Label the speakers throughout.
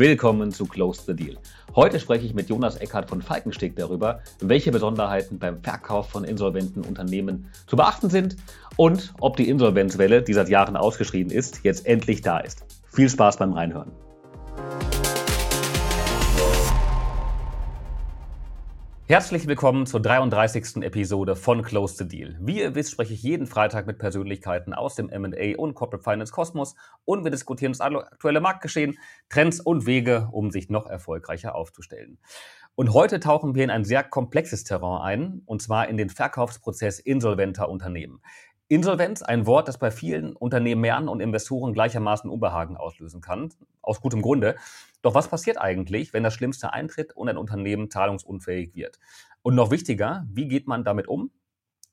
Speaker 1: Willkommen zu Close the Deal. Heute spreche ich mit Jonas Eckhardt von Falkensteg darüber, welche Besonderheiten beim Verkauf von insolventen Unternehmen zu beachten sind und ob die Insolvenzwelle, die seit Jahren ausgeschrieben ist, jetzt endlich da ist. Viel Spaß beim Reinhören. Herzlich willkommen zur 33. Episode von Close the Deal. Wie ihr wisst, spreche ich jeden Freitag mit Persönlichkeiten aus dem M&A und Corporate Finance Kosmos und wir diskutieren das aktuelle Marktgeschehen, Trends und Wege, um sich noch erfolgreicher aufzustellen. Und heute tauchen wir in ein sehr komplexes Terrain ein, und zwar in den Verkaufsprozess insolventer Unternehmen. Insolvenz, ein Wort, das bei vielen Unternehmern und Investoren gleichermaßen Unbehagen auslösen kann, aus gutem Grunde. Doch was passiert eigentlich, wenn das Schlimmste eintritt und ein Unternehmen zahlungsunfähig wird? Und noch wichtiger, wie geht man damit um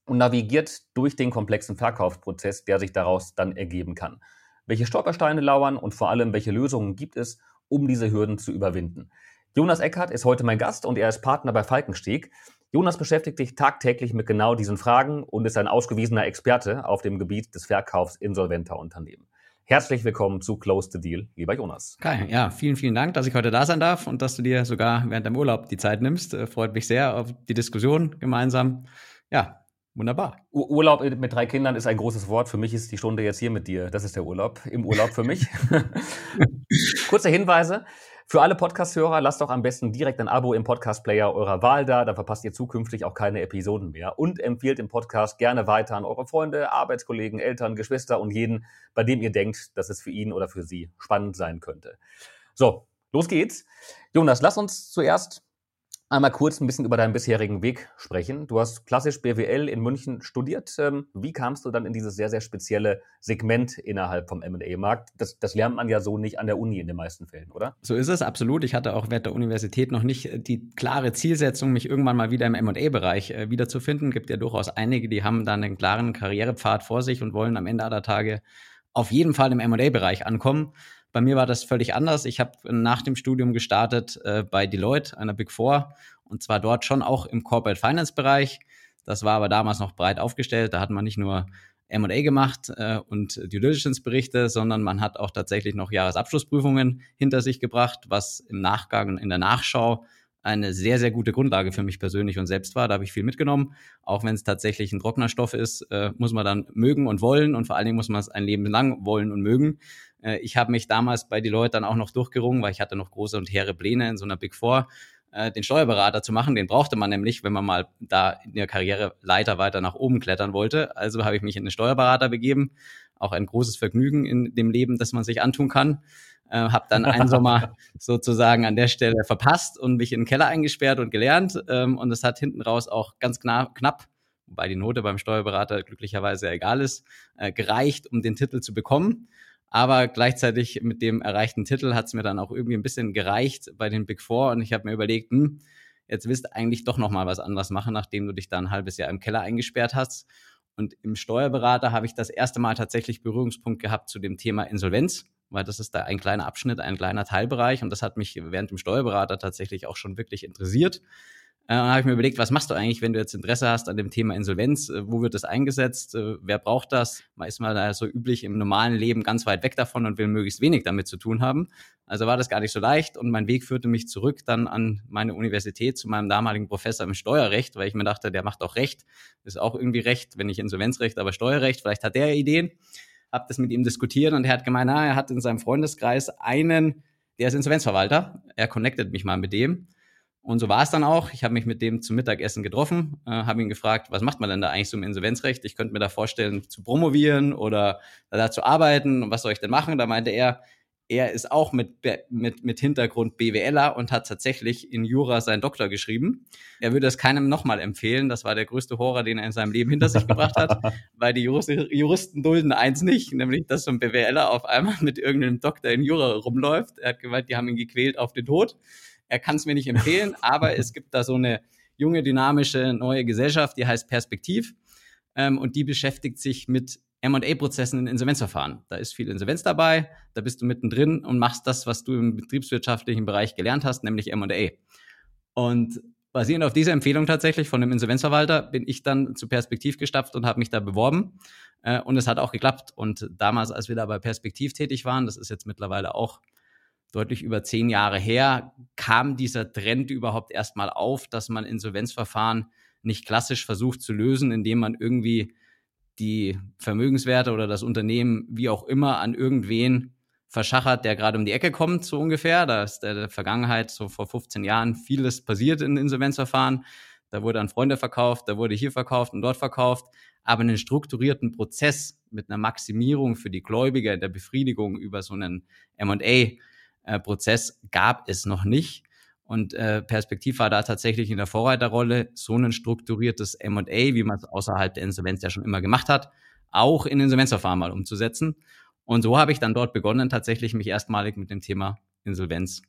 Speaker 1: und navigiert durch den komplexen Verkaufsprozess, der sich daraus dann ergeben kann? Welche Stolpersteine lauern und vor allem, welche Lösungen gibt es, um diese Hürden zu überwinden? Jonas Eckhardt ist heute mein Gast und er ist Partner bei Falkensteg. Jonas beschäftigt sich tagtäglich mit genau diesen Fragen und ist ein ausgewiesener Experte auf dem Gebiet des Verkaufs insolventer Unternehmen. Herzlich willkommen zu Close the Deal, lieber Jonas.
Speaker 2: Kai, ja, vielen, vielen Dank, dass ich heute da sein darf und dass du dir sogar während deinem Urlaub die Zeit nimmst. Äh, freut mich sehr auf die Diskussion gemeinsam. Ja, wunderbar.
Speaker 1: Urlaub mit drei Kindern ist ein großes Wort. Für mich ist die Stunde jetzt hier mit dir. Das ist der Urlaub, im Urlaub für mich. Kurze Hinweise. Für alle Podcast-Hörer, lasst doch am besten direkt ein Abo im Podcast-Player eurer Wahl da, dann verpasst ihr zukünftig auch keine Episoden mehr. Und empfiehlt den Podcast gerne weiter an eure Freunde, Arbeitskollegen, Eltern, Geschwister und jeden, bei dem ihr denkt, dass es für ihn oder für sie spannend sein könnte. So, los geht's. Jonas, lass uns zuerst einmal kurz ein bisschen über deinen bisherigen Weg sprechen. Du hast klassisch BWL in München studiert. Ähm, wie kamst du dann in dieses sehr, sehr spezielle Segment innerhalb vom M&A-Markt? Das, das lernt man ja so nicht an der Uni in den meisten Fällen, oder?
Speaker 2: So ist es, absolut. Ich hatte auch während der Universität noch nicht die klare Zielsetzung, mich irgendwann mal wieder im M&A-Bereich äh, wiederzufinden. Gibt ja durchaus einige, die haben dann einen klaren Karrierepfad vor sich und wollen am Ende aller Tage auf jeden Fall im M&A-Bereich ankommen. Bei mir war das völlig anders. Ich habe nach dem Studium gestartet äh, bei Deloitte, einer Big Four, und zwar dort schon auch im Corporate Finance Bereich. Das war aber damals noch breit aufgestellt. Da hat man nicht nur M&A gemacht äh, und Due Diligence Berichte, sondern man hat auch tatsächlich noch Jahresabschlussprüfungen hinter sich gebracht, was im Nachgang und in der Nachschau eine sehr, sehr gute Grundlage für mich persönlich und selbst war. Da habe ich viel mitgenommen. Auch wenn es tatsächlich ein trockener Stoff ist, äh, muss man dann mögen und wollen und vor allen Dingen muss man es ein Leben lang wollen und mögen. Äh, ich habe mich damals bei Deloitte dann auch noch durchgerungen, weil ich hatte noch große und hehre Pläne in so einer Big Four äh, den Steuerberater zu machen. Den brauchte man nämlich, wenn man mal da in der Karriereleiter weiter nach oben klettern wollte. Also habe ich mich in den Steuerberater begeben. Auch ein großes Vergnügen in dem Leben, das man sich antun kann. Äh, habe dann einen Sommer sozusagen an der Stelle verpasst und mich in den Keller eingesperrt und gelernt. Ähm, und es hat hinten raus auch ganz knapp, knapp wobei die Note beim Steuerberater glücklicherweise egal ist, äh, gereicht, um den Titel zu bekommen. Aber gleichzeitig mit dem erreichten Titel hat es mir dann auch irgendwie ein bisschen gereicht bei den Big Four und ich habe mir überlegt, hm, jetzt willst du eigentlich doch noch mal was anderes machen, nachdem du dich da ein halbes Jahr im Keller eingesperrt hast. Und im Steuerberater habe ich das erste Mal tatsächlich Berührungspunkt gehabt zu dem Thema Insolvenz, weil das ist da ein kleiner Abschnitt, ein kleiner Teilbereich und das hat mich während dem Steuerberater tatsächlich auch schon wirklich interessiert. Äh, dann habe ich mir überlegt, was machst du eigentlich, wenn du jetzt Interesse hast an dem Thema Insolvenz? Äh, wo wird das eingesetzt? Äh, wer braucht das? Man ist mal da so üblich im normalen Leben ganz weit weg davon und will möglichst wenig damit zu tun haben. Also war das gar nicht so leicht und mein Weg führte mich zurück dann an meine Universität zu meinem damaligen Professor im Steuerrecht, weil ich mir dachte, der macht auch Recht, ist auch irgendwie Recht, wenn nicht Insolvenzrecht, aber Steuerrecht, vielleicht hat der Ideen. Hab das mit ihm diskutiert und er hat gemeint, na, er hat in seinem Freundeskreis einen, der ist Insolvenzverwalter. Er connectet mich mal mit dem. Und so war es dann auch. Ich habe mich mit dem zum Mittagessen getroffen, äh, habe ihn gefragt, was macht man denn da eigentlich so im Insolvenzrecht? Ich könnte mir da vorstellen, zu promovieren oder da zu arbeiten. Und was soll ich denn machen? Da meinte er, er ist auch mit, mit, mit Hintergrund BWLer und hat tatsächlich in Jura seinen Doktor geschrieben. Er würde es keinem nochmal empfehlen. Das war der größte Horror, den er in seinem Leben hinter sich gebracht hat, weil die Juristen, Juristen dulden eins nicht, nämlich, dass so ein BWLer auf einmal mit irgendeinem Doktor in Jura rumläuft. Er hat gemeint, die haben ihn gequält auf den Tod. Er kann es mir nicht empfehlen, aber es gibt da so eine junge, dynamische neue Gesellschaft, die heißt Perspektiv. Ähm, und die beschäftigt sich mit M&A-Prozessen in Insolvenzverfahren. Da ist viel Insolvenz dabei, da bist du mittendrin und machst das, was du im betriebswirtschaftlichen Bereich gelernt hast, nämlich M&A. Und basierend auf dieser Empfehlung tatsächlich von dem Insolvenzverwalter bin ich dann zu Perspektiv gestapft und habe mich da beworben. Äh, und es hat auch geklappt. Und damals, als wir da bei Perspektiv tätig waren, das ist jetzt mittlerweile auch deutlich über zehn Jahre her, kam dieser Trend überhaupt erstmal auf, dass man Insolvenzverfahren nicht klassisch versucht zu lösen, indem man irgendwie die Vermögenswerte oder das Unternehmen, wie auch immer, an irgendwen verschachert, der gerade um die Ecke kommt, so ungefähr. Da ist der Vergangenheit, so vor 15 Jahren, vieles passiert in Insolvenzverfahren. Da wurde an Freunde verkauft, da wurde hier verkauft und dort verkauft. Aber einen strukturierten Prozess mit einer Maximierung für die Gläubiger der Befriedigung über so einen M&A-Prozess gab es noch nicht. Und äh, Perspektiv war da tatsächlich in der Vorreiterrolle, so ein strukturiertes M&A, wie man es außerhalb der Insolvenz ja schon immer gemacht hat, auch in Insolvenzverfahren mal umzusetzen. Und so habe ich dann dort begonnen, tatsächlich mich erstmalig mit dem Thema Insolvenz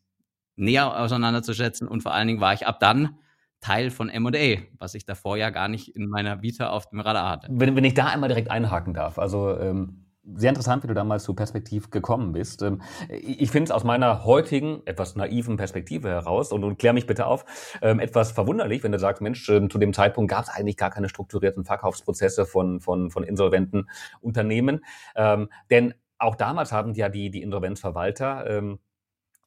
Speaker 2: näher auseinanderzusetzen. Und vor allen Dingen war ich ab dann Teil von M&A, was ich davor ja gar nicht in meiner Vita auf dem Radar hatte.
Speaker 1: Wenn, wenn ich da einmal direkt einhaken darf, also ähm, sehr interessant, wie du damals zu Perspektiv gekommen bist. Ähm, ich finde es aus meiner heutigen, etwas naiven Perspektive heraus, und, und klär mich bitte auf, ähm, etwas verwunderlich, wenn du sagst, Mensch, ähm, zu dem Zeitpunkt gab es eigentlich gar keine strukturierten Verkaufsprozesse von, von, von insolventen Unternehmen. Denn auch damals haben ja die, die Insolvenzverwalter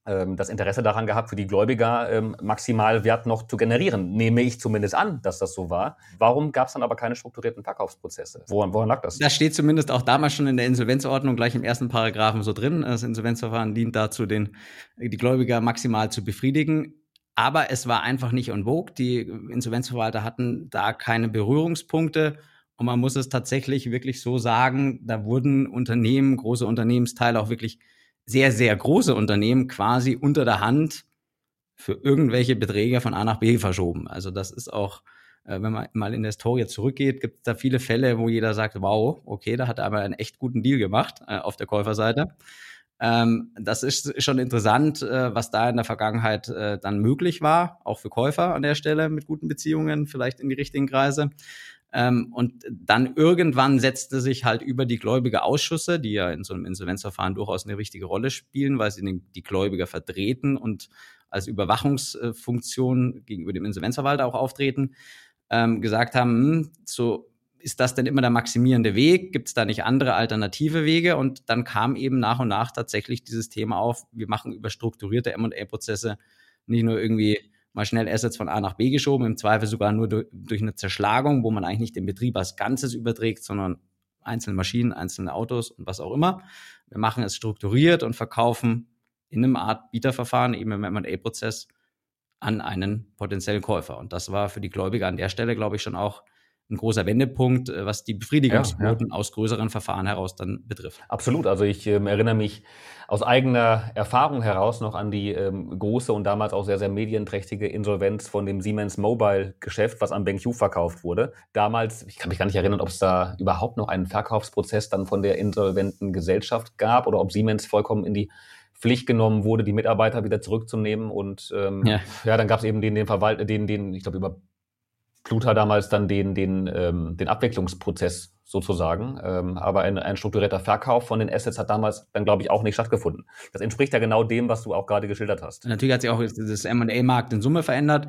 Speaker 1: das Interesse daran gehabt, für die Gläubiger ähm, Maximalwert noch zu generieren. Nehme ich zumindest an, dass das so war. Warum gab es dann aber keine strukturierten Verkaufsprozesse?
Speaker 2: Woran, woran lag das? Das steht zumindest auch damals schon in der Insolvenzordnung gleich im ersten Paragraphen so drin. Das Insolvenzverfahren dient dazu, den, die Gläubiger maximal zu befriedigen. Aber es war einfach nicht on vogue. Die Insolvenzverwalter hatten da keine Berührungspunkte. Und man muss es tatsächlich wirklich so sagen, da wurden Unternehmen, große Unternehmensteile auch wirklich sehr, sehr große Unternehmen quasi unter der Hand für irgendwelche Beträge von A nach B verschoben. Also das ist auch, äh, wenn man mal in der Historie zurückgeht, gibt es da viele Fälle, wo jeder sagt, wow, okay, da hat er aber einen echt guten Deal gemacht äh, auf der Käuferseite. Ähm, das ist schon interessant, äh, was da in der Vergangenheit dann möglich war, auch für Käufer an der Stelle mit guten Beziehungen, vielleicht in die richtigen Kreise. Ähm, und dann irgendwann setzte sich halt über die Gläubige Ausschüsse, die ja in so einem Insolvenzverfahren durchaus eine wichtige Rolle spielen, weil sie die Gläubiger vertreten und als Überwachungsfunktion gegenüber dem Insolvenzverwalter auch auftreten, ähm, gesagt haben, hm, so ist das denn immer der maximierende Weg? Gibt es da nicht andere alternative Wege? Und dann kam eben nach und nach tatsächlich dieses Thema auf, wir machen über strukturierte M&A-Prozesse nicht nur irgendwie mal schnell Assets von A nach B geschoben, im Zweifel sogar nur durch, durch eine Zerschlagung, wo man eigentlich nicht den Betrieb als Ganzes überträgt, sondern einzelne Maschinen, einzelne Autos und was auch immer. Wir machen es strukturiert und verkaufen in einem Art Bieterverfahren, eben im M&A-Prozess, an einen potenziellen Käufer. Und das war für die Gläubiger an der Stelle, glaube ich, schon auch ein großer Wendepunkt, äh, was die Befriedigungsquoten ja, ja. aus größeren Verfahren heraus dann betrifft.
Speaker 1: Absolut. Also ich ähm, erinnere mich aus eigener Erfahrung heraus noch an die ähm, große und damals auch sehr, sehr medienträchtige Insolvenz von dem Siemens Mobile Geschäft, was am BenQ verkauft wurde. Damals, ich kann mich gar nicht erinnern, ob es da überhaupt noch einen Verkaufsprozess dann von der insolventen Gesellschaft gab oder ob Siemens vollkommen in die Pflicht genommen wurde, die Mitarbeiter wieder zurückzunehmen. Und ähm, ja. ja, dann gab es eben den, den Verwalt, den, den, ich glaube, über Pluta damals dann den, den, ähm, den Abwicklungsprozess sozusagen. Ähm, aber ein, ein strukturierter Verkauf von den Assets hat damals dann, glaube ich, auch nicht stattgefunden. Das entspricht ja genau dem, was du auch gerade geschildert hast.
Speaker 2: Natürlich hat sich auch das M&A-Markt in Summe verändert.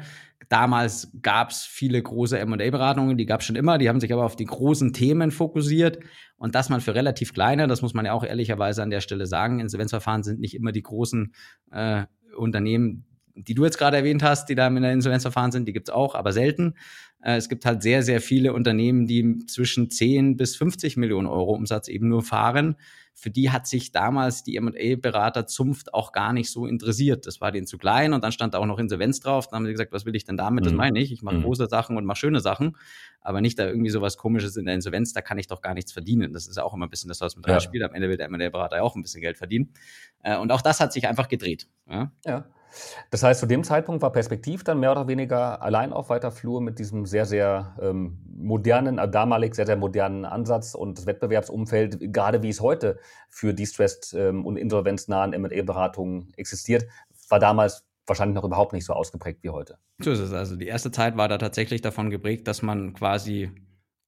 Speaker 2: Damals gab es viele große M&A-Beratungen, die gab es schon immer, die haben sich aber auf die großen Themen fokussiert. Und dass man für relativ kleine, das muss man ja auch ehrlicherweise an der Stelle sagen, Insolvenzverfahren sind nicht immer die großen äh, Unternehmen, die du jetzt gerade erwähnt hast, die da in der Insolvenzverfahren sind, die gibt's auch, aber selten. Äh, es gibt halt sehr, sehr viele Unternehmen, die zwischen 10 bis 50 Millionen Euro Umsatz eben nur fahren. Für die hat sich damals die M&A-Berater Zunft auch gar nicht so interessiert. Das war denen zu klein und dann stand da auch noch Insolvenz drauf. Dann haben sie gesagt, was will ich denn damit? Das mhm. meine ich. Ich mache mhm. große Sachen und mache schöne Sachen, aber nicht da irgendwie sowas komisches in der Insolvenz. Da kann ich doch gar nichts verdienen. Das ist auch immer ein bisschen das, was mit ja. spielt. Am Ende will der M&A-Berater ja auch ein bisschen Geld verdienen. Äh, und auch das hat sich einfach gedreht.
Speaker 1: Ja. ja. Das heißt, zu dem Zeitpunkt war Perspektiv dann mehr oder weniger allein auf weiter Flur mit diesem sehr, sehr ähm, modernen, äh, damalig sehr, sehr modernen Ansatz und das Wettbewerbsumfeld, gerade wie es heute für distressed ähm, und insolvenznahen M&A-Beratungen existiert, war damals wahrscheinlich noch überhaupt nicht so ausgeprägt wie heute.
Speaker 2: So ist es. Also die erste Zeit war da tatsächlich davon geprägt, dass man quasi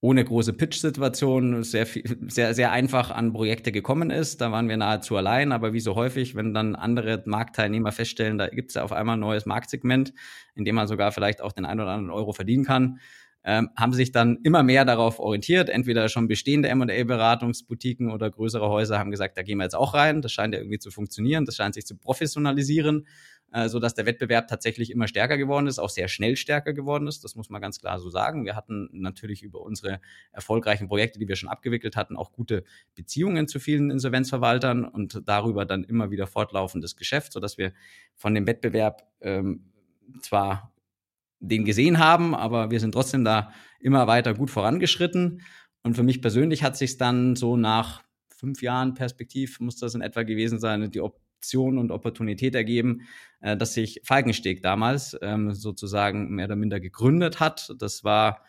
Speaker 2: ohne große Pitch-Situation sehr, sehr, sehr einfach an Projekte gekommen ist. Da waren wir nahezu allein, aber wie so häufig, wenn dann andere Marktteilnehmer feststellen, da gibt es ja auf einmal ein neues Marktsegment, in dem man sogar vielleicht auch den einen oder anderen Euro verdienen kann, ähm, haben sich dann immer mehr darauf orientiert. Entweder schon bestehende M&A-Beratungsboutiquen oder größere Häuser haben gesagt, da gehen wir jetzt auch rein. Das scheint ja irgendwie zu funktionieren. Das scheint sich zu professionalisieren, äh, so dass der Wettbewerb tatsächlich immer stärker geworden ist, auch sehr schnell stärker geworden ist. Das muss man ganz klar so sagen. Wir hatten natürlich über unsere erfolgreichen Projekte, die wir schon abgewickelt hatten, auch gute Beziehungen zu vielen Insolvenzverwaltern und darüber dann immer wieder fortlaufendes Geschäft, so dass wir von dem Wettbewerb ähm, zwar den gesehen haben, aber wir sind trotzdem da immer weiter gut vorangeschritten. Und für mich persönlich hat sich dann so nach fünf Jahren Perspektiv, muss das in etwa gewesen sein, die Option und Opportunität ergeben, äh, dass sich Falkensteg damals ähm, sozusagen mehr oder minder gegründet hat. Das war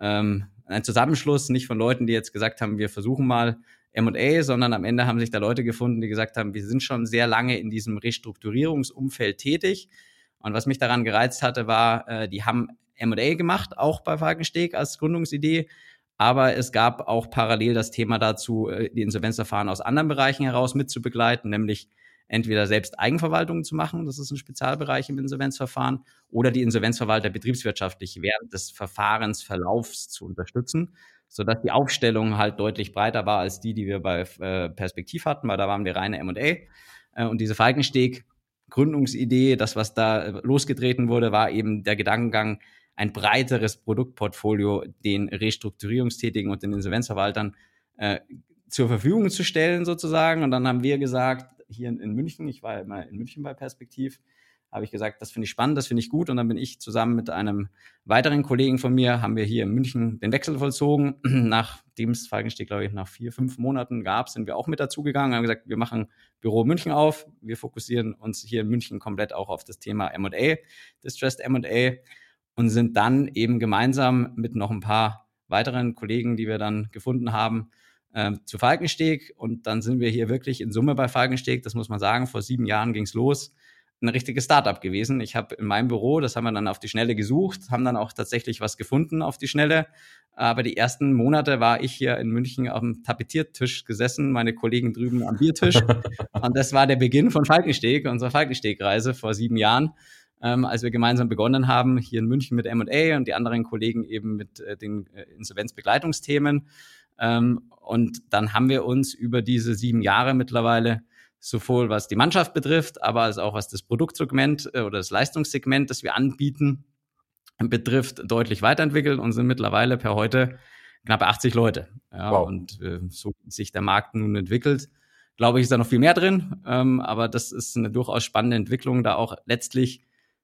Speaker 2: ähm, ein Zusammenschluss nicht von Leuten, die jetzt gesagt haben, wir versuchen mal M&A, sondern am Ende haben sich da Leute gefunden, die gesagt haben, wir sind schon sehr lange in diesem Restrukturierungsumfeld tätig und was mich daran gereizt hatte, war, äh, die haben M&A gemacht, auch bei Falkensteg als Gründungsidee. Aber es gab auch parallel das Thema dazu, äh, die Insolvenzverfahren aus anderen Bereichen heraus mitzubegleiten, nämlich entweder selbst Eigenverwaltungen zu machen, das ist ein Spezialbereich im Insolvenzverfahren, oder die Insolvenzverwalter betriebswirtschaftlich während des Verfahrensverlaufs zu unterstützen, sodass die Aufstellung halt deutlich breiter war als die, die wir bei äh, Perspektiv hatten, weil da waren wir reine M&A. Äh, und diese Falkensteg Gründungsidee, das, was da äh, losgetreten wurde, war eben der Gedankengang, ein breiteres Produktportfolio den Restrukturierungstätigen und den Insolvenzverwaltern äh, zur Verfügung zu stellen, sozusagen. Und dann haben wir gesagt, hier in, München, ich war ja immer in München bei Perspektiv, habe ich gesagt, das finde ich spannend, das finde ich gut. Und dann bin ich zusammen mit einem weiteren Kollegen von mir, haben wir hier in München den Wechsel vollzogen. Nachdem es Falkensteg, glaube ich, nach vier, fünf Monaten gab, sind wir auch mit dazugegangen, haben gesagt, wir machen Büro München auf. Wir fokussieren uns hier in München komplett auch auf das Thema M&A, Distressed M&A und sind dann eben gemeinsam mit noch ein paar weiteren Kollegen, die wir dann gefunden haben, äh, zu Falkensteg. Und dann sind wir hier wirklich in Summe bei Falkensteg, das muss man sagen, vor sieben Jahren ging es los ein richtiges Startup gewesen. Ich habe in meinem Büro, das haben wir dann auf die Schnelle gesucht, haben dann auch tatsächlich was gefunden auf die Schnelle. Aber die ersten Monate war ich hier in München auf dem Tapetiertisch gesessen, meine Kollegen drüben am Biertisch. und das war der Beginn von Falkensteg, unserer Falkensteg-Reise vor sieben Jahren, ähm, als wir gemeinsam begonnen haben, hier in München mit M&A und die anderen Kollegen eben mit äh, den äh, Insolvenzbegleitungsthemen. Ähm, und dann haben wir uns über diese sieben Jahre mittlerweile sowohl was die Mannschaft betrifft, aber als auch was das Produktsegment äh, oder das Leistungssegment, das wir anbieten, betrifft, deutlich weiterentwickelt und sind mittlerweile per heute knappe 80 Leute. Ja, wow. Und äh, so sich der Markt nun entwickelt, glaube ich, ist da noch viel mehr drin. Ähm, aber das ist eine durchaus spannende Entwicklung, da auch letztlich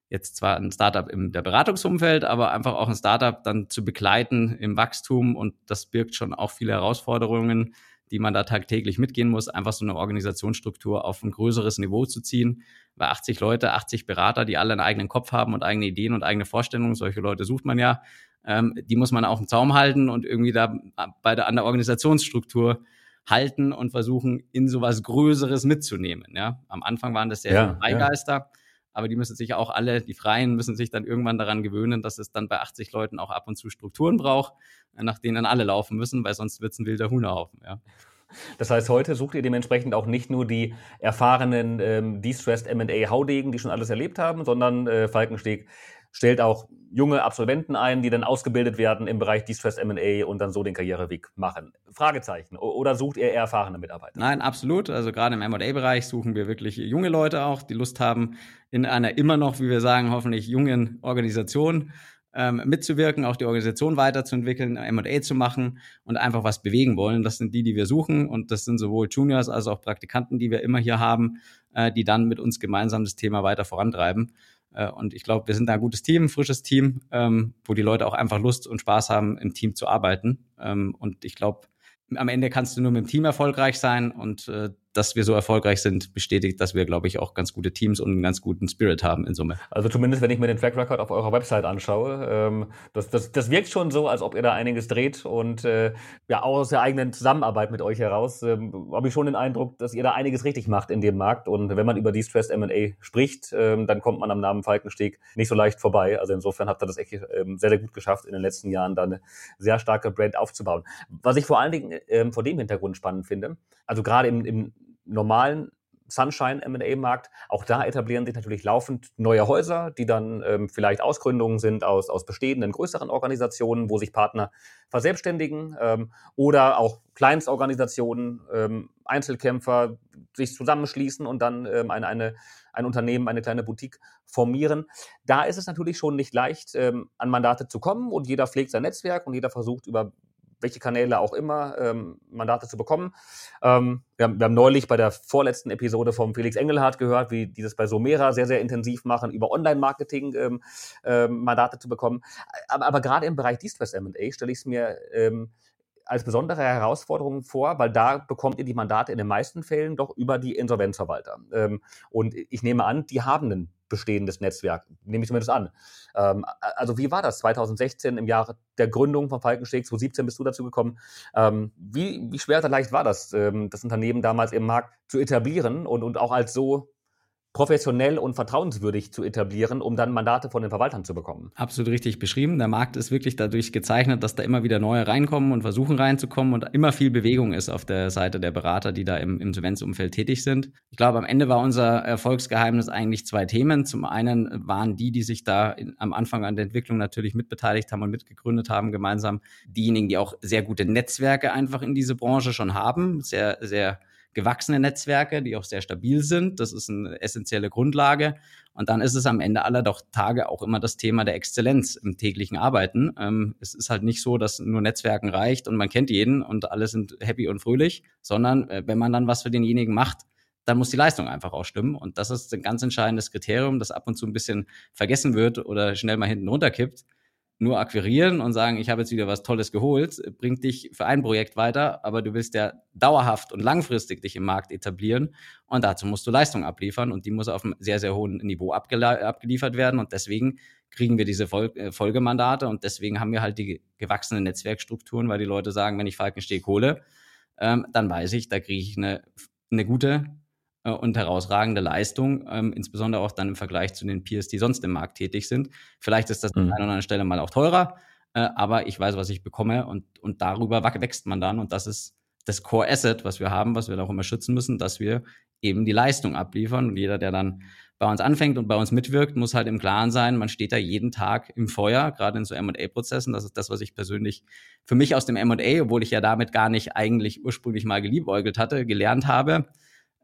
Speaker 2: jetzt zwar ein Startup im der Beratungsumfeld, aber einfach auch ein Startup dann zu begleiten im Wachstum und das birgt schon auch viele Herausforderungen, die man da tagtäglich mitgehen muss, einfach so eine Organisationsstruktur auf ein größeres Niveau zu ziehen. Weil 80 Leute, 80 Berater, die alle einen eigenen Kopf haben und eigene Ideen und eigene Vorstellungen, solche Leute sucht man ja, ähm, die muss man auf dem Zaum halten und irgendwie da bei der, an der Organisationsstruktur halten und versuchen, in sowas Größeres mitzunehmen. Ja? Am Anfang waren das sehr ja, Freigeister. Ja aber die müssen sich auch alle, die Freien müssen sich dann irgendwann daran gewöhnen, dass es dann bei 80 Leuten auch ab und zu Strukturen braucht, nach denen alle laufen müssen, weil sonst wird es ein wilder Hunehaufen. Ja.
Speaker 1: Das heißt, heute sucht ihr dementsprechend auch nicht nur die erfahrenen ähm, Distressed M&A-Haudegen, die schon alles erlebt haben, sondern äh, Falkensteg stellt auch junge Absolventen ein, die dann ausgebildet werden im Bereich Distress M&A und dann so den Karriereweg machen. Fragezeichen. Oder sucht ihr eher erfahrene Mitarbeiter?
Speaker 2: Nein, absolut. Also gerade im M&A-Bereich suchen wir wirklich junge Leute auch, die Lust haben, in einer immer noch, wie wir sagen, hoffentlich jungen Organisation ähm, mitzuwirken, auch die Organisation weiterzuentwickeln, M&A zu machen und einfach was bewegen wollen. Das sind die, die wir suchen und das sind sowohl Juniors als auch Praktikanten, die wir immer hier haben, äh, die dann mit uns gemeinsam das Thema weiter vorantreiben. Äh, und ich glaube, wir sind da ein gutes Team, ein frisches Team, ähm, wo die Leute auch einfach Lust und Spaß haben, im Team zu arbeiten. Ähm, und ich glaube, am Ende kannst du nur mit dem Team erfolgreich sein und äh, dass wir so erfolgreich sind, bestätigt, dass wir, glaube ich, auch ganz gute Teams und einen ganz guten Spirit haben in Summe.
Speaker 1: Also zumindest, wenn ich mir den Track Record auf eurer Website anschaue, ähm, das, das, das wirkt schon so, als ob ihr da einiges dreht und äh, ja, auch aus der eigenen Zusammenarbeit mit euch heraus ähm, habe ich schon den Eindruck, dass ihr da einiges richtig macht in dem Markt und wenn man über Distressed M&A spricht, ähm, dann kommt man am Namen Falkensteg nicht so leicht vorbei. Also insofern habt ihr das echt ähm, sehr, sehr gut geschafft, in den letzten Jahren da eine sehr starke Brand aufzubauen. Was ich vor allen Dingen ähm, vor dem Hintergrund spannend finde, also gerade im, im normalen Sunshine M&A-Markt. Auch da etablieren sich natürlich laufend neue Häuser, die dann ähm, vielleicht Ausgründungen sind aus, aus bestehenden größeren Organisationen, wo sich Partner verselbstständigen ähm, oder auch Kleinstorganisationen, ähm, Einzelkämpfer sich zusammenschließen und dann ähm, eine, eine, ein Unternehmen, eine kleine Boutique formieren. Da ist es natürlich schon nicht leicht, ähm, an Mandate zu kommen und jeder pflegt sein Netzwerk und jeder versucht über welche Kanäle auch immer, ähm, Mandate zu bekommen. Ähm, wir, haben, wir haben neulich bei der vorletzten Episode vom Felix Engelhardt gehört, wie die das bei Somera sehr, sehr intensiv machen, über Online-Marketing ähm, ähm, Mandate zu bekommen. Aber, aber gerade im Bereich Distress M&A stelle ich es mir ähm, als besondere Herausforderung vor, weil da bekommt ihr die Mandate in den meisten Fällen doch über die Insolvenzverwalter. Ähm, und ich nehme an, die haben einen bestehendes Netzwerk, nehme ich zumindest an. Ähm, also wie war das 2016 im Jahr der Gründung von Falkensteg, 2017 bist du dazu gekommen. Ähm, wie, wie schwer oder leicht war das, ähm, das Unternehmen damals im Markt zu etablieren und, und auch als so professionell und vertrauenswürdig zu etablieren, um dann Mandate von den Verwaltern zu bekommen.
Speaker 2: Absolut richtig beschrieben. Der Markt ist wirklich dadurch gezeichnet, dass da immer wieder neue reinkommen und versuchen reinzukommen und immer viel Bewegung ist auf der Seite der Berater, die da im Insolvenzumfeld tätig sind. Ich glaube, am Ende war unser Erfolgsgeheimnis eigentlich zwei Themen. Zum einen waren die, die sich da in, am Anfang an der Entwicklung natürlich mitbeteiligt haben und mitgegründet haben, gemeinsam diejenigen, die auch sehr gute Netzwerke einfach in diese Branche schon haben, sehr, sehr gewachsene Netzwerke, die auch sehr stabil sind. Das ist eine essentielle Grundlage. Und dann ist es am Ende aller doch Tage auch immer das Thema der Exzellenz im täglichen Arbeiten. Ähm, es ist halt nicht so, dass nur Netzwerken reicht und man kennt jeden und alle sind happy und fröhlich, sondern äh, wenn man dann was für denjenigen macht, dann muss die Leistung einfach auch stimmen. Und das ist ein ganz entscheidendes Kriterium, das ab und zu ein bisschen vergessen wird oder schnell mal hinten runterkippt nur akquirieren und sagen, ich habe jetzt wieder was Tolles geholt, bringt dich für ein Projekt weiter, aber du willst ja dauerhaft und langfristig dich im Markt etablieren und dazu musst du Leistung abliefern und die muss auf einem sehr, sehr hohen Niveau abgeliefert werden und deswegen kriegen wir diese Fol äh, Folgemandate und deswegen haben wir halt die gewachsenen Netzwerkstrukturen, weil die Leute sagen, wenn ich Falkensteg hole, ähm, dann weiß ich, da kriege ich eine, eine gute äh, und herausragende Leistung, ähm, insbesondere auch dann im Vergleich zu den Peers, die sonst im Markt tätig sind. Vielleicht ist das mhm. an einer oder anderen Stelle mal auch teurer, äh, aber ich weiß, was ich bekomme und, und darüber wächst man dann und das ist das Core Asset, was wir haben, was wir auch immer schützen müssen, dass wir eben die Leistung abliefern und jeder, der dann bei uns anfängt und bei uns mitwirkt, muss halt im Klaren sein, man steht da jeden Tag im Feuer, gerade in so M&A-Prozessen. Das ist das, was ich persönlich für mich aus dem M&A, obwohl ich ja damit gar nicht eigentlich ursprünglich mal geliebäugelt hatte, gelernt habe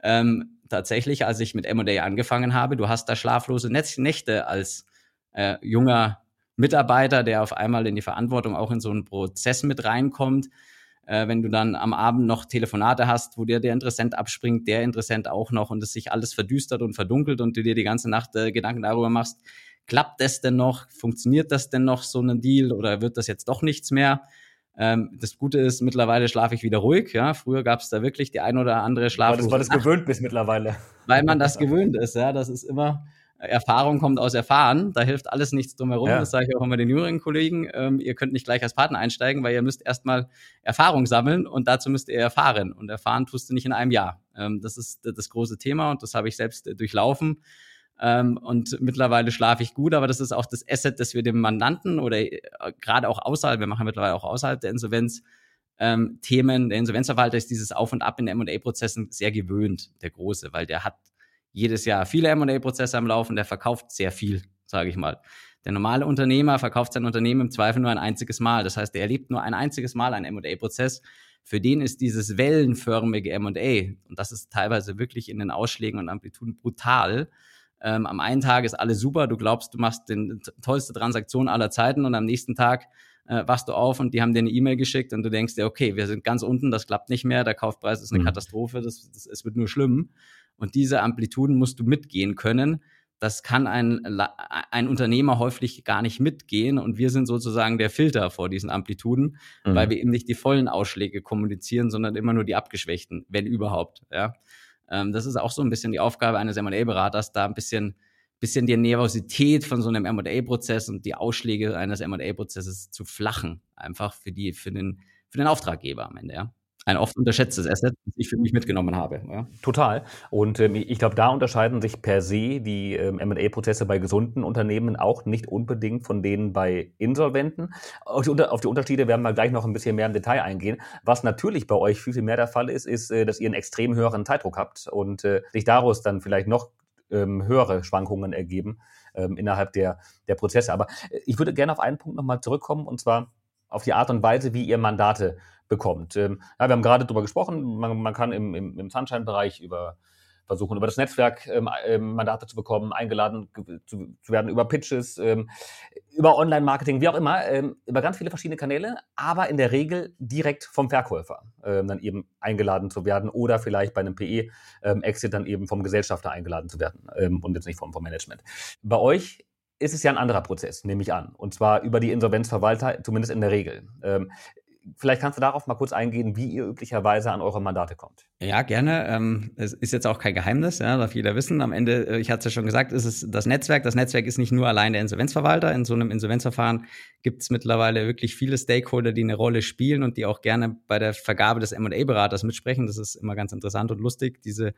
Speaker 2: ähm, tatsächlich, als ich mit M&A angefangen habe, du hast da schlaflose Nächte als äh, junger Mitarbeiter, der auf einmal in die Verantwortung auch in so einen Prozess mit reinkommt. Äh, wenn du dann am Abend noch Telefonate hast, wo dir der Interessent abspringt, der Interessent auch noch und es sich alles verdüstert und verdunkelt und du dir die ganze Nacht äh, Gedanken darüber machst, klappt das denn noch? Funktioniert das denn noch, so ein Deal oder wird das jetzt doch nichts mehr? Ähm, das Gute ist, mittlerweile schlafe ich wieder ruhig. Ja, früher gab es da wirklich die ein oder andere Schlaf.
Speaker 1: Weil, das, weil du gewöhnt bist mittlerweile.
Speaker 2: Weil man das gewöhnt ist. Ja, das ist immer Erfahrung kommt aus Erfahren. Da hilft alles nichts drumherum. Ja. Das sage ich auch immer den jüngeren Kollegen. Ähm, ihr könnt nicht gleich als Partner einsteigen, weil ihr müsst erstmal Erfahrung sammeln und dazu müsst ihr erfahren. Und erfahren tust du nicht in einem Jahr. Ähm, das ist das große Thema und das habe ich selbst äh, durchlaufen. Ähm, und mittlerweile schlafe ich gut, aber das ist auch das Asset, das wir dem Mandanten oder äh, gerade auch außerhalb, wir machen mittlerweile auch außerhalb der Insolvenz, ähm, Themen, der Insolvenzverwalter ist dieses Auf und Ab in M&A-Prozessen sehr gewöhnt, der Große, weil der hat jedes Jahr viele M&A-Prozesse am Laufen, der verkauft sehr viel, sage ich mal. Der normale Unternehmer verkauft sein Unternehmen im Zweifel nur ein einziges Mal. Das heißt, er erlebt nur ein einziges Mal einen M&A-Prozess. Für den ist dieses wellenförmige M&A, und das ist teilweise wirklich in den Ausschlägen und Amplituden brutal, ähm, am einen Tag ist alles super, du glaubst, du machst den tollste Transaktion aller Zeiten und am nächsten Tag äh, wachst du auf und die haben dir eine E-Mail geschickt und du denkst dir, okay, wir sind ganz unten, das klappt nicht mehr, der Kaufpreis ist eine mhm. Katastrophe, das, das, es wird nur schlimm. Und diese Amplituden musst du mitgehen können. Das kann ein, ein Unternehmer häufig gar nicht mitgehen und wir sind sozusagen der Filter vor diesen Amplituden, mhm. weil wir eben nicht die vollen Ausschläge kommunizieren, sondern immer nur die abgeschwächten, wenn überhaupt. Ja. Ähm, das ist auch so ein bisschen die Aufgabe eines M&A-Beraters, da ein bisschen, bisschen die Nervosität von so einem M&A-Prozess und die Ausschläge eines M&A-Prozesses zu flachen, einfach für die, für den, für den Auftraggeber am Ende, ja. Ein oft unterschätztes Asset, das ich für mich mitgenommen habe. Ja.
Speaker 1: Total. Und ähm, ich glaube, da unterscheiden sich per se die ähm, M&A-Prozesse bei gesunden Unternehmen auch nicht unbedingt von denen bei Insolventen. Auf die, auf die, Unterschiede werden wir gleich noch ein bisschen mehr im Detail eingehen. Was natürlich bei euch viel, viel mehr der Fall ist, ist, äh, dass ihr einen extrem höheren Zeitdruck habt und äh, sich daraus dann vielleicht noch ähm, höhere Schwankungen ergeben ähm, innerhalb der, der Prozesse. Aber äh, ich würde gerne auf einen Punkt nochmal zurückkommen, und zwar auf die Art und Weise, wie ihr Mandate bekommt. Ähm, ja, wir haben gerade darüber gesprochen, man, man kann im, im, im Sunshine-Bereich über versuchen, über das Netzwerk ähm, ähm, Mandate zu bekommen, eingeladen zu, zu werden über Pitches, ähm, über Online-Marketing, wie auch immer, ähm, über ganz viele verschiedene Kanäle, aber in der Regel direkt vom Verkäufer ähm, dann eben eingeladen zu werden oder vielleicht bei einem PE-Exit ähm, dann eben vom Gesellschafter eingeladen zu werden und jetzt nicht vom, vom Management. Bei euch ist es ja ein anderer Prozess, nehme ich an. Und zwar über die Insolvenzverwalter, zumindest in der Regel. Ähm, vielleicht kannst du darauf mal kurz eingehen, wie ihr üblicherweise an eure Mandate kommt.
Speaker 2: Ja, gerne. Ähm, es ist jetzt auch kein Geheimnis, ja, darf jeder wissen. Am Ende, äh, ich hatte es ja schon gesagt, ist es das Netzwerk. Das Netzwerk ist nicht nur allein der Insolvenzverwalter. In so einem Insolvenzverfahren gibt es mittlerweile wirklich viele Stakeholder, die eine Rolle spielen und die auch gerne bei der Vergabe des M&A-Beraters mitsprechen. Das ist immer ganz interessant und lustig. Diese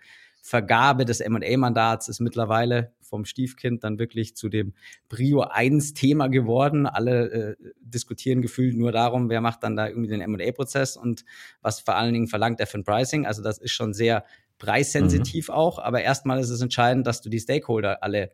Speaker 2: Vergabe des M&A-Mandats ist mittlerweile vom Stiefkind dann wirklich zu dem Prio 1 Thema geworden. Alle äh, diskutieren gefühlt nur darum, wer macht dann da irgendwie den M&A-Prozess und was vor allen Dingen verlangt er für ein Pricing. Also das ist schon sehr preissensitiv mhm. auch, aber erstmal ist es entscheidend, dass du die Stakeholder alle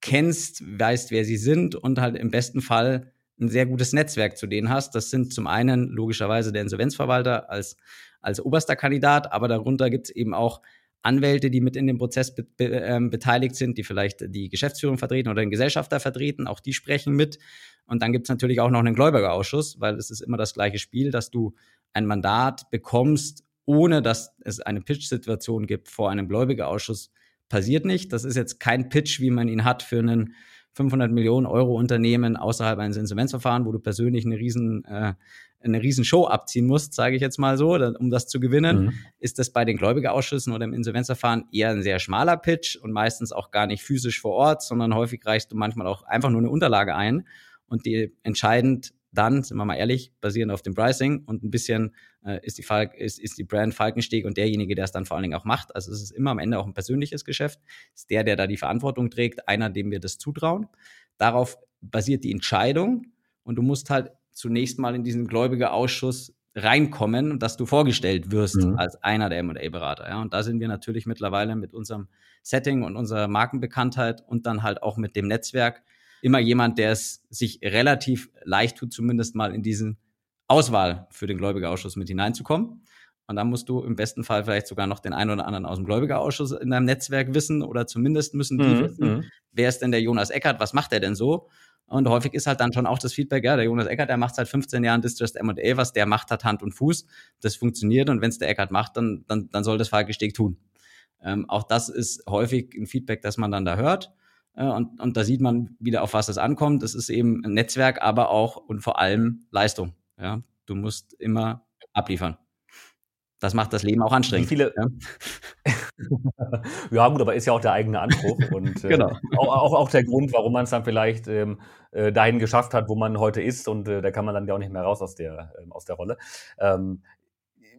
Speaker 2: kennst, weißt, wer sie sind und halt im besten Fall ein sehr gutes Netzwerk zu denen hast. Das sind zum einen logischerweise der Insolvenzverwalter als, als oberster Kandidat, aber darunter gibt es eben auch Anwälte, die mit in dem Prozess be be ähm, beteiligt sind, die vielleicht die Geschäftsführung vertreten oder den Gesellschafter vertreten, auch die sprechen mit. Und dann gibt es natürlich auch noch einen Gläubigerausschuss, weil es ist immer das gleiche Spiel, dass du ein Mandat bekommst, ohne dass es eine Pitch-Situation gibt vor einem Gläubigerausschuss, passiert nicht. Das ist jetzt kein Pitch, wie man ihn hat für einen 500 Millionen Euro Unternehmen außerhalb eines Insolvenzverfahrens, wo du persönlich eine riesen äh, eine riesen Show abziehen musst, sage ich jetzt mal so, um das zu gewinnen, mhm. ist das bei den Gläubigerausschüssen oder im Insolvenzverfahren eher ein sehr schmaler Pitch und meistens auch gar nicht physisch vor Ort, sondern häufig reichst du manchmal auch einfach nur eine Unterlage ein und die entscheidend dann, sind wir mal ehrlich, basierend auf dem Pricing und ein bisschen äh, ist, die Falk, ist, ist die Brand Falkensteg und derjenige, der es dann vor allen Dingen auch macht. Also es ist immer am Ende auch ein persönliches Geschäft. Ist der, der da die Verantwortung trägt, einer, dem wir das zutrauen. Darauf basiert die Entscheidung und du musst halt zunächst mal in diesen Gläubigerausschuss reinkommen, dass du vorgestellt wirst mhm. als einer der M&A-Berater. Ja? Und da sind wir natürlich mittlerweile mit unserem Setting und unserer Markenbekanntheit und dann halt auch mit dem Netzwerk immer jemand, der es sich relativ leicht tut, zumindest mal in diesen Auswahl für den Gläubigerausschuss mit hineinzukommen. Und dann musst du im besten Fall vielleicht sogar noch den einen oder anderen aus dem Gläubigerausschuss in deinem Netzwerk wissen oder zumindest müssen die mhm. wissen, mhm. wer ist denn der Jonas Eckert, was macht er denn so? Und häufig ist halt dann schon auch das Feedback, ja, der Jonas Eckert, der macht seit 15 Jahren Distressed M&A, was der macht, hat Hand und Fuß. Das funktioniert und wenn es der Eckert macht, dann, dann, dann soll das Falkesteg tun. Ähm, auch das ist häufig ein Feedback, das man dann da hört. Äh, und, und da sieht man wieder, auf was es ankommt. Das ist eben ein Netzwerk, aber auch und vor allem Leistung. Ja, du musst immer abliefern. Das macht das Leben auch anstrengend.
Speaker 1: Wie viele, ja? ja, gut, aber ist ja auch der eigene Anspruch und äh, genau. auch, auch, auch, der Grund, warum man es dann vielleicht ähm, äh, dahin geschafft hat, wo man heute ist und äh, da kann man dann ja auch nicht mehr raus aus der, ähm, aus der Rolle. Ähm,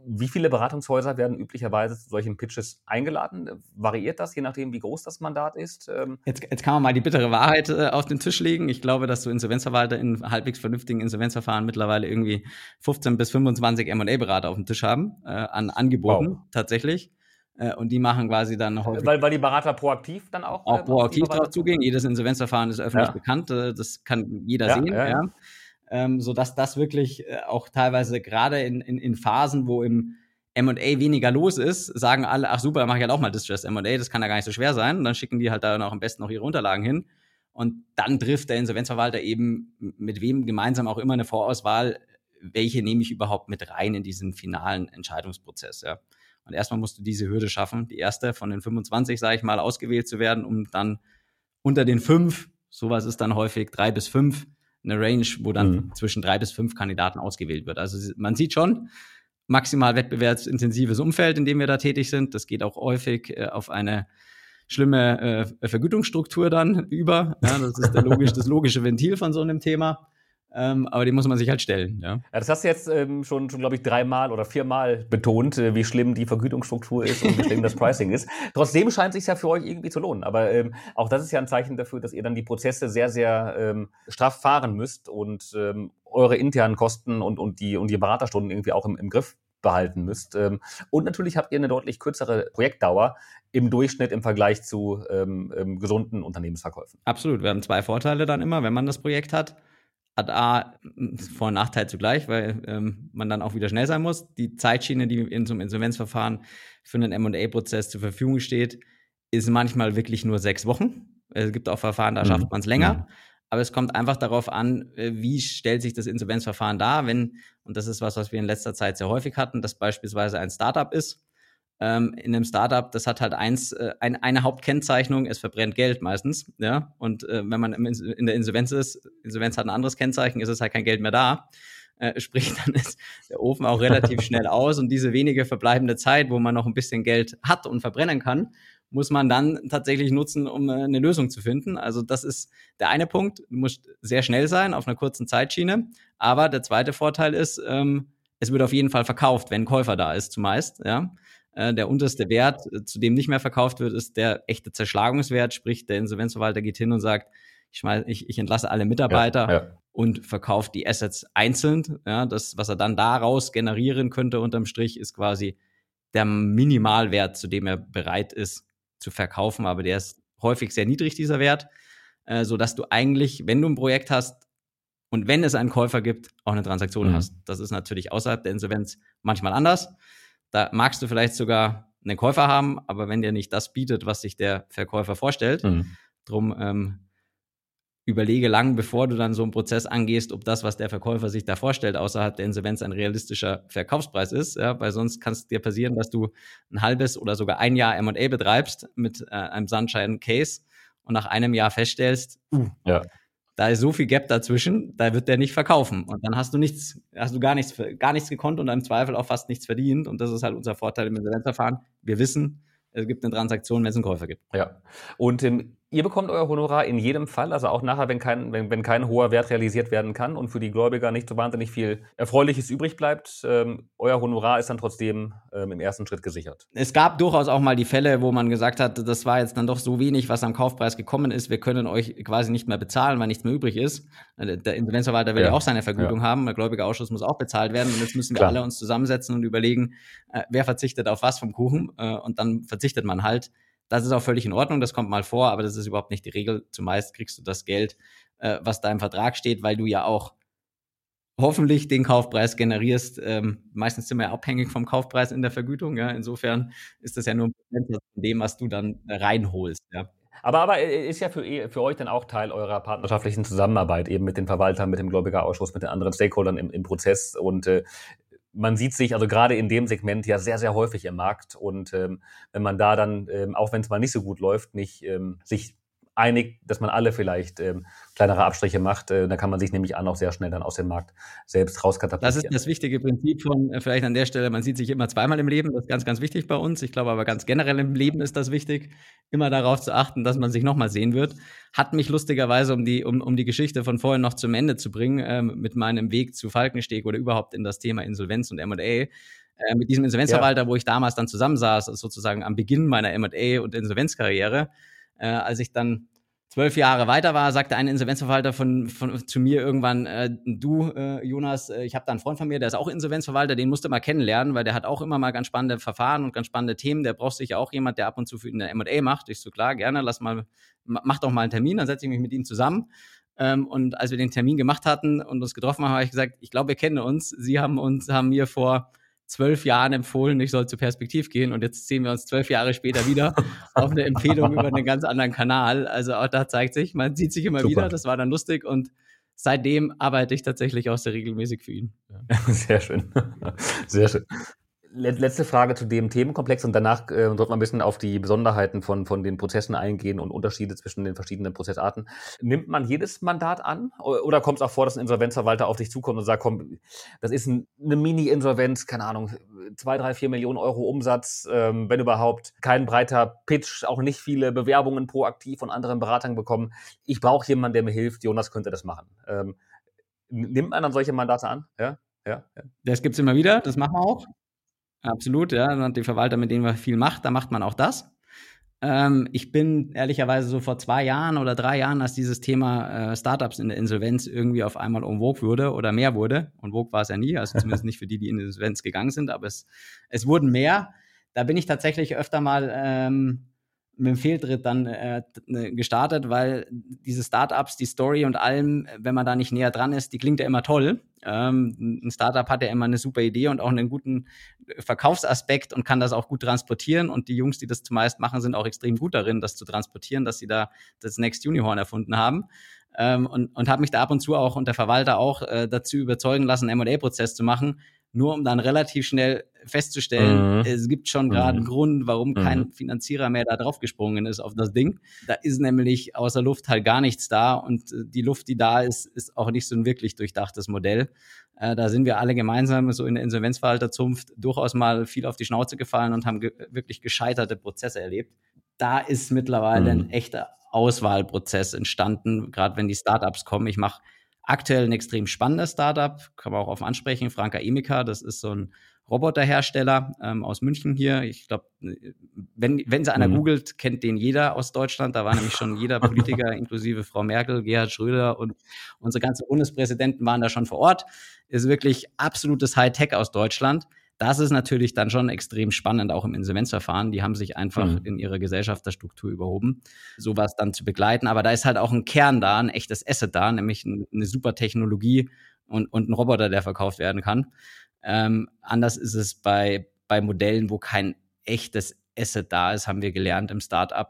Speaker 1: wie viele Beratungshäuser werden üblicherweise zu solchen Pitches eingeladen? Variiert das, je nachdem, wie groß das Mandat ist?
Speaker 2: Ähm jetzt, jetzt kann man mal die bittere Wahrheit äh, auf den Tisch legen. Ich glaube, dass du Insolvenzverwalter in halbwegs vernünftigen Insolvenzverfahren mittlerweile irgendwie 15 bis 25 M&A-Berater auf dem Tisch haben, äh, an Angeboten wow. tatsächlich. Äh, und die machen quasi dann
Speaker 1: häufig. Weil, weil die Berater proaktiv dann auch.
Speaker 2: Auch äh, proaktiv darauf zugehen. Jedes Insolvenzverfahren ist öffentlich ja. bekannt. Äh, das kann jeder ja, sehen. Ja, ja ähm, sodass das wirklich äh, auch teilweise gerade in, in, in Phasen, wo im M&A weniger los ist, sagen alle, ach super, mache ich halt auch mal Distress M&A, das kann ja gar nicht so schwer sein. Und dann schicken die halt da noch am besten noch ihre Unterlagen hin. Und dann trifft der Insolvenzverwalter eben mit wem gemeinsam auch immer eine Vorauswahl, welche nehme ich überhaupt mit rein in diesen finalen Entscheidungsprozess. Ja. Und erstmal musst du diese Hürde schaffen, die erste von den 25, sage ich mal, ausgewählt zu werden, um dann unter den fünf, sowas ist dann häufig drei bis fünf, eine Range, wo dann mhm. zwischen drei bis fünf Kandidaten ausgewählt wird. Also man sieht schon, maximal wettbewerbsintensives Umfeld, in dem wir da tätig sind. Das geht auch häufig äh, auf eine schlimme äh, Vergütungsstruktur dann über. Ja, das ist logisch, das logische Ventil von so einem Thema. Ähm, aber die muss man sich halt stellen. Ja,
Speaker 1: ja das hast du jetzt ähm, schon, schon glaube ich, dreimal oder viermal betont, äh, wie schlimm die Vergütungsstruktur ist und wie schlimm das Pricing ist. Trotzdem scheint es sich ja für euch irgendwie zu lohnen. Aber ähm, auch das ist ja ein Zeichen dafür, dass ihr dann die Prozesse sehr, sehr ähm, straff fahren müsst und ähm, eure internen Kosten und, und, die, und die Beraterstunden irgendwie auch im, im Griff behalten müsst. Ähm, und natürlich habt ihr eine deutlich kürzere Projektdauer im Durchschnitt im Vergleich zu ähm, ähm, gesunden Unternehmensverkäufen.
Speaker 2: Absolut. Wir haben zwei Vorteile dann immer, wenn man das Projekt hat. Hat A, Vor- und Nachteil zugleich, weil ähm, man dann auch wieder schnell sein muss. Die Zeitschiene, die in so einem Insolvenzverfahren für einen M&A-Prozess zur Verfügung steht, ist manchmal wirklich nur sechs Wochen. Es gibt auch Verfahren, da schafft mhm. man es länger. Mhm. Aber es kommt einfach darauf an, äh, wie stellt sich das Insolvenzverfahren dar, wenn, und das ist was, was wir in letzter Zeit sehr häufig hatten, dass beispielsweise ein Startup ist. Ähm, in einem Startup, das hat halt eins, äh, ein, eine Hauptkennzeichnung, es verbrennt Geld meistens, ja. Und äh, wenn man in der Insolvenz ist, Insolvenz hat ein anderes Kennzeichen, ist es halt kein Geld mehr da. Äh, sprich, dann ist der Ofen auch relativ schnell aus und diese wenige verbleibende Zeit, wo man noch ein bisschen Geld hat und verbrennen kann, muss man dann tatsächlich nutzen, um äh, eine Lösung zu finden. Also das ist der eine Punkt. Du musst sehr schnell sein auf einer kurzen Zeitschiene. Aber der zweite Vorteil ist, ähm, es wird auf jeden Fall verkauft, wenn ein Käufer da ist, zumeist. Ja. Äh, der unterste Wert, äh, zu dem nicht mehr verkauft wird, ist der echte Zerschlagungswert. Sprich, der Insolvenzverwalter geht hin und sagt, ich, schmeiß, ich, ich entlasse alle Mitarbeiter ja, ja. und verkauft die Assets einzeln. Ja, das, was er dann daraus generieren könnte unterm Strich, ist quasi der Minimalwert, zu dem er bereit ist, zu verkaufen, aber der ist häufig sehr niedrig, dieser Wert, äh, so dass du eigentlich, wenn du ein Projekt hast und wenn es einen Käufer gibt, auch eine Transaktion mhm. hast. Das ist natürlich außerhalb der Insolvenz manchmal anders. Da magst du vielleicht sogar einen Käufer haben, aber wenn der nicht das bietet, was sich der Verkäufer vorstellt, mhm. drum ähm, überlege lang, bevor du dann so einen Prozess angehst, ob das, was der Verkäufer sich da vorstellt, außerhalb der Insolvenz ein realistischer Verkaufspreis ist. Ja, weil sonst kann es dir passieren, dass du ein halbes oder sogar ein Jahr M&A betreibst mit äh, einem Sunshine Case und nach einem Jahr feststellst, uh, ja. Da ist so viel Gap dazwischen, da wird der nicht verkaufen. Und dann hast du nichts, hast du gar nichts, gar nichts gekonnt und im Zweifel auch fast nichts verdient. Und das ist halt unser Vorteil im Insolvenzverfahren. Wir wissen, es gibt eine Transaktion, wenn es einen Käufer gibt.
Speaker 1: Ja. Und ähm, Ihr bekommt euer Honorar in jedem Fall, also auch nachher, wenn kein, wenn, wenn kein hoher Wert realisiert werden kann und für die Gläubiger nicht so wahnsinnig viel Erfreuliches übrig bleibt. Ähm, euer Honorar ist dann trotzdem ähm, im ersten Schritt gesichert.
Speaker 2: Es gab durchaus auch mal die Fälle, wo man gesagt hat, das war jetzt dann doch so wenig, was am Kaufpreis gekommen ist. Wir können euch quasi nicht mehr bezahlen, weil nichts mehr übrig ist. Äh, der Insolvenzverwalter will ja, ja auch seine Vergütung ja. haben. Der Gläubigerausschuss muss auch bezahlt werden. Und jetzt müssen wir Klar. alle uns zusammensetzen und überlegen, äh, wer verzichtet auf was vom Kuchen. Äh, und dann verzichtet man halt. Das ist auch völlig in Ordnung, das kommt mal vor, aber das ist überhaupt nicht die Regel. Zumeist kriegst du das Geld, äh, was da im Vertrag steht, weil du ja auch hoffentlich den Kaufpreis generierst. Ähm, meistens sind wir ja abhängig vom Kaufpreis in der Vergütung. Ja? Insofern ist das ja nur ein Prozent von dem, was du dann reinholst. Ja?
Speaker 1: Aber, aber äh, ist ja für, für euch dann auch Teil eurer partnerschaftlichen Zusammenarbeit, eben mit den Verwaltern, mit dem Gläubigerausschuss, mit den anderen Stakeholdern im, im Prozess. Und äh, man sieht sich also gerade in dem Segment ja sehr, sehr häufig im Markt. Und ähm, wenn man da dann, ähm, auch wenn es mal nicht so gut läuft, nicht ähm, sich einig, dass man alle vielleicht ähm, kleinere Abstriche macht. Äh, dann kann man sich nämlich an auch sehr schnell dann aus dem Markt selbst rauskatapultieren.
Speaker 2: Das ist das wichtige Prinzip von äh, vielleicht an der Stelle, man sieht sich immer zweimal im Leben. Das ist ganz, ganz wichtig bei uns. Ich glaube aber ganz generell im Leben ist das wichtig, immer darauf zu achten, dass man sich nochmal sehen wird. Hat mich lustigerweise, um die, um, um die Geschichte von vorhin noch zum Ende zu bringen, ähm, mit meinem Weg zu Falkensteg oder überhaupt in das Thema Insolvenz und M&A, äh, mit diesem Insolvenzverwalter, ja. wo ich damals dann zusammensaß, sozusagen am Beginn meiner M&A und Insolvenzkarriere, äh, als ich dann zwölf Jahre weiter war, sagte ein Insolvenzverwalter von, von zu mir irgendwann, äh, du äh, Jonas, äh, ich habe da einen Freund von mir, der ist auch Insolvenzverwalter, den musst du mal kennenlernen, weil der hat auch immer mal ganz spannende Verfahren und ganz spannende Themen. Der braucht sicher auch jemand, der ab und zu für ihn eine M&A macht. Ich so klar, gerne, lass mal, mach doch mal einen Termin, dann setze ich mich mit ihm zusammen. Ähm, und als wir den Termin gemacht hatten und uns getroffen haben, habe ich gesagt, ich glaube, wir kennen uns. Sie haben uns, haben mir vor zwölf Jahren empfohlen, ich soll zu Perspektiv gehen und jetzt sehen wir uns zwölf Jahre später wieder auf eine Empfehlung über einen ganz anderen Kanal. Also auch da zeigt sich, man sieht sich immer Super. wieder, das war dann lustig und seitdem arbeite ich tatsächlich auch sehr regelmäßig für ihn.
Speaker 1: Ja. Sehr schön. Sehr schön letzte Frage zu dem Themenkomplex und danach äh, sollten wir ein bisschen auf die Besonderheiten von, von den Prozessen eingehen und Unterschiede zwischen den verschiedenen Prozessarten. Nimmt man jedes Mandat an oder kommt es auch vor, dass ein Insolvenzverwalter auf dich zukommt und sagt, komm, das ist ein, eine Mini-Insolvenz, keine Ahnung, zwei, drei, vier Millionen Euro Umsatz, ähm, wenn überhaupt, kein breiter Pitch, auch nicht viele Bewerbungen proaktiv von anderen Beratern bekommen. Ich brauche jemanden, der mir hilft, Jonas könnte das machen. Ähm, nimmt man dann solche Mandate an?
Speaker 2: Ja, ja. ja. Das gibt es immer wieder, das machen wir auch. Absolut, ja. Und die Verwalter, mit denen man viel macht, da macht man auch das. Ähm, ich bin ehrlicherweise so vor zwei Jahren oder drei Jahren, als dieses Thema äh, Startups in der Insolvenz irgendwie auf einmal vogue wurde oder mehr wurde. Und vogue war es ja nie, also zumindest nicht für die, die in die Insolvenz gegangen sind, aber es, es wurden mehr. Da bin ich tatsächlich öfter mal ähm, mit dem Fehltritt dann äh, ne, gestartet, weil diese Startups, die Story und allem, wenn man da nicht näher dran ist, die klingt ja immer toll. Ähm, ein Startup hat ja immer eine super Idee und auch einen guten Verkaufsaspekt und kann das auch gut transportieren. Und die Jungs, die das zumeist machen, sind auch extrem gut darin, das zu transportieren, dass sie da das Next Unicorn erfunden haben. Ähm, und und habe mich da ab und zu auch und der Verwalter auch äh, dazu überzeugen lassen, einen M&A-Prozess zu machen, nur um dann relativ schnell festzustellen, mhm. es gibt schon gerade mhm. einen Grund, warum mhm. kein Finanzierer mehr da draufgesprungen ist auf das Ding. Da ist nämlich außer Luft halt gar nichts da und äh, die Luft, die da ist, ist auch nicht so ein wirklich durchdachtes Modell. Äh, da sind wir alle gemeinsam so in der Insolvenzverwalterzunft durchaus mal viel auf die Schnauze gefallen und haben ge wirklich gescheiterte Prozesse erlebt. Da ist mittlerweile ein mhm. echter Auswahlprozess entstanden, gerade wenn die Startups kommen. Ich mache Aktuell ein extrem spannendes Startup, kann man auch auf ansprechen, Franka Emika, das ist so ein Roboterhersteller ähm, aus München hier. Ich glaube, wenn, wenn sie einer mhm. googelt, kennt den jeder aus Deutschland. Da war nämlich schon jeder Politiker, inklusive Frau Merkel, Gerhard Schröder und unsere ganzen Bundespräsidenten waren da schon vor Ort. Ist wirklich absolutes Hightech aus Deutschland. Das ist natürlich dann schon extrem spannend, auch im Insolvenzverfahren. Die haben sich einfach mhm. in ihrer Gesellschafterstruktur überhoben, sowas dann zu begleiten. Aber da ist halt auch ein Kern da, ein echtes Asset da, nämlich eine super Technologie und, und ein Roboter, der verkauft werden kann. Ähm, anders ist es bei, bei Modellen, wo kein echtes Asset da ist, haben wir gelernt im Startup.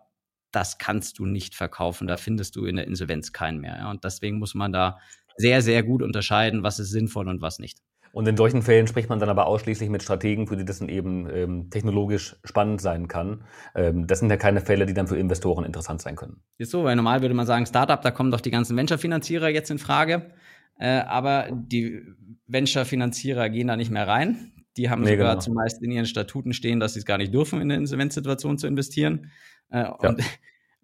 Speaker 2: Das kannst du nicht verkaufen. Da findest du in der Insolvenz keinen mehr. Ja? Und deswegen muss man da sehr, sehr gut unterscheiden, was ist sinnvoll und was nicht.
Speaker 1: Und in solchen Fällen spricht man dann aber ausschließlich mit Strategen, für die das dann eben ähm, technologisch spannend sein kann. Ähm, das sind ja keine Fälle, die dann für Investoren interessant sein können.
Speaker 2: Ist so, weil normal würde man sagen, Startup, da kommen doch die ganzen Venture-Finanzierer jetzt in Frage. Äh, aber die Venture-Finanzierer gehen da nicht mehr rein. Die haben nee, sogar genau. zumeist in ihren Statuten stehen, dass sie es gar nicht dürfen, in eine Insolvenzsituation zu investieren. Äh, ja. Und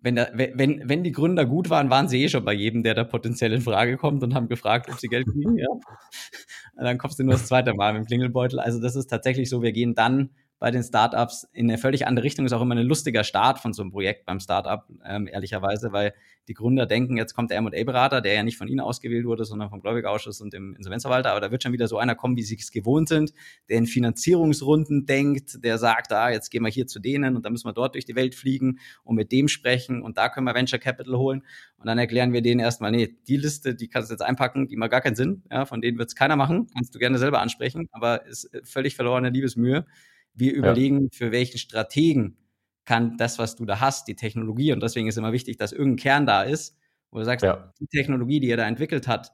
Speaker 2: wenn, da, wenn, wenn die Gründer gut waren, waren sie eh schon bei jedem, der da potenziell in Frage kommt und haben gefragt, ob sie Geld kriegen. Ja. Und dann kommst du nur das zweite Mal mit dem Klingelbeutel. Also das ist tatsächlich so, wir gehen dann bei den Startups in eine völlig andere Richtung. Ist auch immer ein lustiger Start von so einem Projekt beim Startup, ähm, ehrlicherweise, weil die Gründer denken, jetzt kommt der M&A-Berater, der ja nicht von ihnen ausgewählt wurde, sondern vom Gläubigerausschuss und dem Insolvenzverwalter. Aber da wird schon wieder so einer kommen, wie sie es gewohnt sind, der in Finanzierungsrunden denkt, der sagt, ah, jetzt gehen wir hier zu denen und dann müssen wir dort durch die Welt fliegen und mit dem sprechen und da können wir Venture Capital holen. Und dann erklären wir denen erstmal, nee, die Liste, die kannst du jetzt einpacken, die macht gar keinen Sinn. Ja, von denen wird es keiner machen. Kannst du gerne selber ansprechen, aber ist völlig verlorene Liebesmühe. Wir überlegen, ja. für welchen Strategen kann das, was du da hast, die Technologie, und deswegen ist immer wichtig, dass irgendein Kern da ist, wo du sagst, ja. die Technologie, die er da entwickelt hat,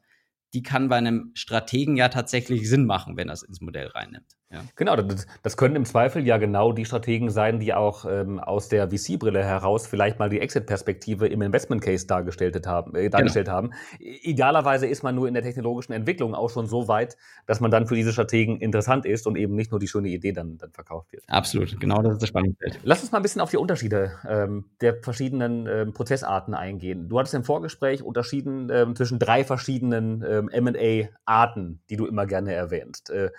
Speaker 2: die kann bei einem Strategen ja tatsächlich Sinn machen, wenn er es ins Modell reinnimmt.
Speaker 1: Ja. Genau, das, das, können im Zweifel ja genau die Strategen sein, die auch ähm, aus der VC-Brille heraus vielleicht mal die Exit-Perspektive im Investment-Case dargestellt haben. Äh, dargestellt genau. haben. Idealerweise ist man nur in der technologischen Entwicklung auch schon so weit, dass man dann für diese Strategen interessant ist und eben nicht nur die schöne Idee dann, dann verkauft wird.
Speaker 2: Absolut, genau das ist das Spannungsfeld.
Speaker 1: Lass uns mal ein bisschen auf die Unterschiede ähm, der verschiedenen ähm, Prozessarten eingehen. Du hattest im Vorgespräch unterschieden ähm, zwischen drei verschiedenen ähm, M&A-Arten, die du immer gerne erwähnst. Äh,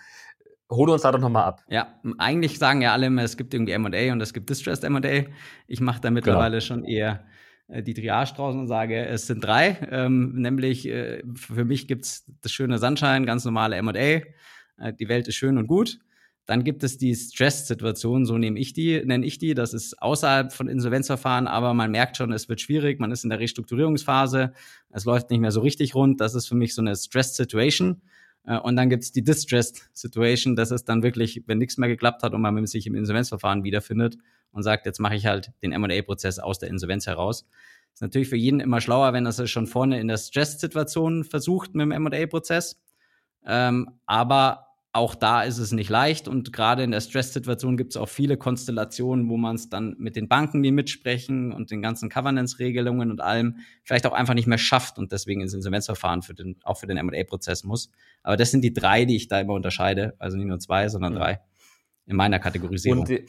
Speaker 1: Hole uns da doch nochmal ab.
Speaker 2: Ja, eigentlich sagen ja alle immer, es gibt irgendwie M&A und es gibt Distressed M&A. Ich mache da mittlerweile genau. schon eher äh, die Triage draußen und sage, es sind drei. Ähm, nämlich äh, für mich gibt's das schöne Sunshine, ganz normale M&A. Äh, die Welt ist schön und gut. Dann gibt es die Stress-Situation, so nehme ich die, nenne ich die. Das ist außerhalb von Insolvenzverfahren, aber man merkt schon, es wird schwierig. Man ist in der Restrukturierungsphase. Es läuft nicht mehr so richtig rund. Das ist für mich so eine Stress-Situation. Äh, und dann gibt's die Distressed Situation, das ist dann wirklich, wenn nichts mehr geklappt hat und man sich im Insolvenzverfahren wiederfindet und sagt, jetzt mache ich halt den M&A-Prozess aus der Insolvenz heraus. Ist natürlich für jeden immer schlauer, wenn er es schon vorne in der Stress-Situation versucht mit dem M&A-Prozess. Ähm, aber auch da ist es nicht leicht und gerade in der Stress-Situation gibt es auch viele Konstellationen, wo man es dann mit den Banken, die mitsprechen und den ganzen Governance-Regelungen und allem vielleicht auch einfach nicht mehr schafft und deswegen ins Insolvenzverfahren für den, auch für den M&A-Prozess muss. Aber das sind die drei, die ich da immer unterscheide, also nicht nur zwei, sondern mhm. drei in meiner Kategorisierung.
Speaker 1: Und,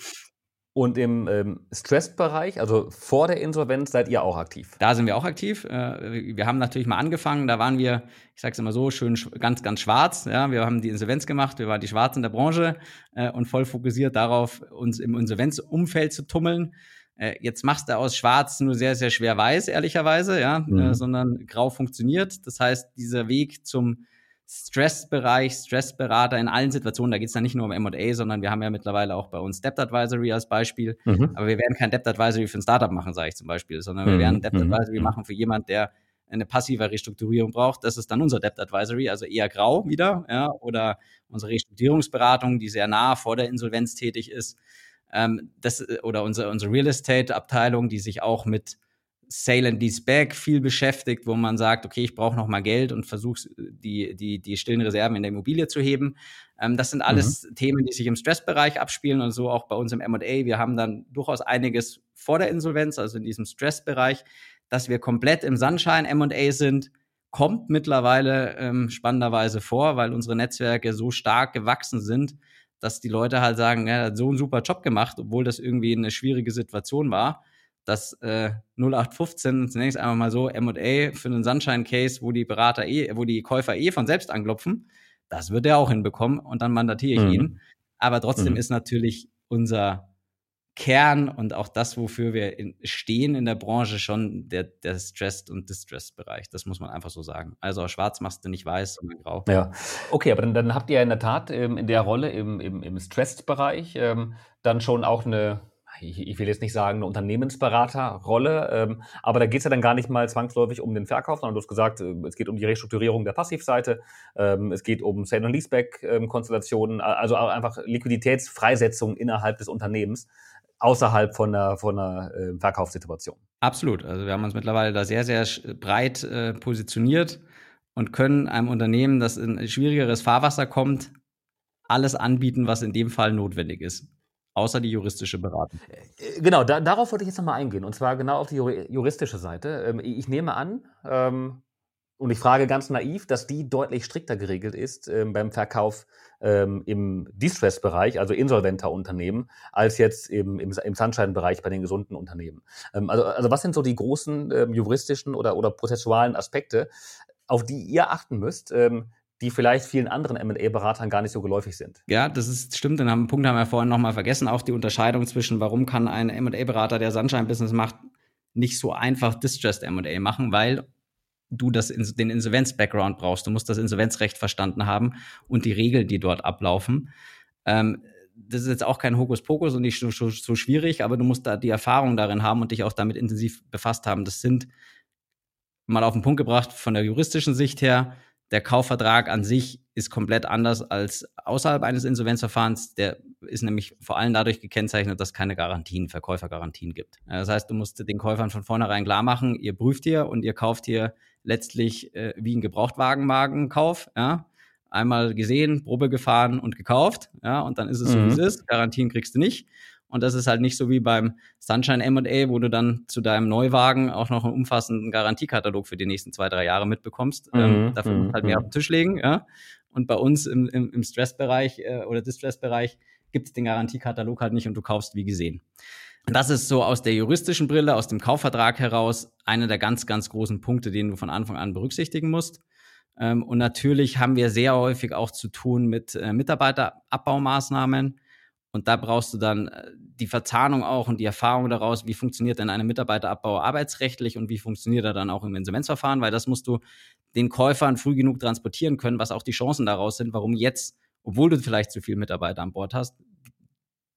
Speaker 1: Und im ähm, Stressed-Bereich, also vor der Insolvenz, seid ihr auch aktiv?
Speaker 2: Da sind wir auch aktiv. Äh, wir haben natürlich mal angefangen, da waren wir, ich sage es immer so, schön ganz, ganz schwarz. Ja, wir haben die Insolvenz gemacht, wir waren die Schwarzen der Branche äh, und voll fokussiert darauf, uns im Insolvenzumfeld zu tummeln. Äh, jetzt machst du aus Schwarz nur sehr, sehr schwer weiß, ehrlicherweise, ja, mhm. äh, sondern grau funktioniert. Das heißt, dieser Weg zum Stressbereich, Stressberater in allen Situationen. Da geht es dann nicht nur um M&A, sondern wir haben ja mittlerweile auch bei uns Debt Advisory als Beispiel. Mhm. Aber wir werden kein Debt Advisory für ein Startup machen, sage ich zum Beispiel, sondern wir mhm. werden Debt mhm. Advisory mhm. machen für jemand, der eine passive Restrukturierung braucht. Das ist dann unser Debt Advisory, also eher grau wieder, ja, oder unsere Restrukturierungsberatung, die sehr nah vor der Insolvenz tätig ist. Ähm, das, oder unsere, unsere Real Estate Abteilung, die sich auch mit Sale and Lease Back viel beschäftigt, wo man sagt, okay, ich brauche noch mal Geld und versuche die, die, die stillen Reserven in der Immobilie zu heben. Ähm, das sind alles mhm. Themen, die sich im Stressbereich abspielen und so auch bei uns im M&A. Wir haben dann durchaus einiges vor der Insolvenz, also in diesem Stressbereich, dass wir komplett im Sunshine M&A sind, kommt mittlerweile ähm, spannenderweise vor, weil unsere Netzwerke so stark gewachsen sind, dass die Leute halt sagen, ja, hat so einen super Job gemacht, obwohl das irgendwie eine schwierige Situation war dass äh, 0815, zunächst einmal mal so, M&A für einen Sunshine-Case, wo die Berater eh, wo die Käufer eh von selbst anklopfen, das wird er auch hinbekommen und dann mandatiere ich mhm. ihn. Aber trotzdem mhm. ist natürlich unser Kern und auch das, wofür wir in, stehen in der Branche, schon der, der Stressed- und Distressed-Bereich. Das muss man einfach so sagen. Also schwarz machst du nicht weiß, sondern grau.
Speaker 1: Ja, okay, aber dann, dann habt ihr in der Tat ähm, in der Rolle im, im, im Stressed-Bereich ähm, dann schon auch eine ich, ich, will jetzt nicht sagen, eine Unternehmensberaterrolle, ähm, aber da geht es ja dann gar nicht mal zwangsläufig um den Verkauf, sondern du hast gesagt, äh, es geht um die Restrukturierung der Passivseite, ähm, es geht um Sale- und Leaseback-Konstellationen, also einfach Liquiditätsfreisetzung innerhalb des Unternehmens außerhalb von einer, von einer äh, Verkaufssituation.
Speaker 2: Absolut. Also wir haben uns mittlerweile da sehr, sehr breit äh, positioniert und können einem Unternehmen, das in schwierigeres Fahrwasser kommt, alles anbieten, was in dem Fall notwendig ist außer die juristische Beratung.
Speaker 1: Äh, genau, da, darauf wollte ich jetzt nochmal eingehen, und zwar genau auf die juristische Seite. Ähm, ich nehme an, ähm, und ich frage ganz naiv, dass die deutlich strikter geregelt ist ähm, beim Verkauf im Distress-Bereich, also insolventer Unternehmen, als jetzt im, im, im Sunshine-Bereich bei den gesunden Unternehmen. Also, also was sind so die großen juristischen oder, oder prozessualen Aspekte, auf die ihr achten müsst, ähm, die vielleicht vielen anderen M&A-Beratern gar nicht so geläufig sind.
Speaker 2: Ja, das ist stimmt. Den haben, Punkt haben wir vorhin nochmal vergessen. Auch die Unterscheidung zwischen, warum kann ein M&A-Berater, der Sunshine-Business macht, nicht so einfach Distressed M&A machen, weil du das, den Insolvenz-Background brauchst. Du musst das Insolvenzrecht verstanden haben und die Regeln, die dort ablaufen. Ähm, das ist jetzt auch kein Hokuspokus und nicht so, so, so schwierig, aber du musst da die Erfahrung darin haben und dich auch damit intensiv befasst haben. Das sind mal auf den Punkt gebracht von der juristischen Sicht her der Kaufvertrag an sich ist komplett anders als außerhalb eines Insolvenzverfahrens. Der ist nämlich vor allem dadurch gekennzeichnet, dass es keine Garantien, Verkäufergarantien gibt. Das heißt, du musst den Käufern von vornherein klar machen, ihr prüft hier und ihr kauft hier letztlich äh, wie ein Gebrauchtwagenmagenkauf. Ja? Einmal gesehen, Probe gefahren und gekauft. Ja? Und dann ist es mhm. so, wie es ist. Garantien kriegst du nicht. Und das ist halt nicht so wie beim Sunshine M&A, wo du dann zu deinem Neuwagen auch noch einen umfassenden Garantiekatalog für die nächsten zwei, drei Jahre mitbekommst. Mhm, ähm, dafür musst du halt mehr mhm. auf den Tisch legen. Ja? Und bei uns im, im, im Stressbereich äh, oder Distressbereich gibt es den Garantiekatalog halt nicht und du kaufst wie gesehen. Das ist so aus der juristischen Brille, aus dem Kaufvertrag heraus, einer der ganz, ganz großen Punkte, den du von Anfang an berücksichtigen musst. Ähm, und natürlich haben wir sehr häufig auch zu tun mit äh, Mitarbeiterabbaumaßnahmen und da brauchst du dann äh, die Verzahnung auch und die Erfahrung daraus, wie funktioniert denn eine Mitarbeiterabbau arbeitsrechtlich und wie funktioniert er dann auch im Insolvenzverfahren, weil das musst du den Käufern früh genug transportieren können, was auch die Chancen daraus sind, warum jetzt, obwohl du vielleicht zu viele Mitarbeiter an Bord hast,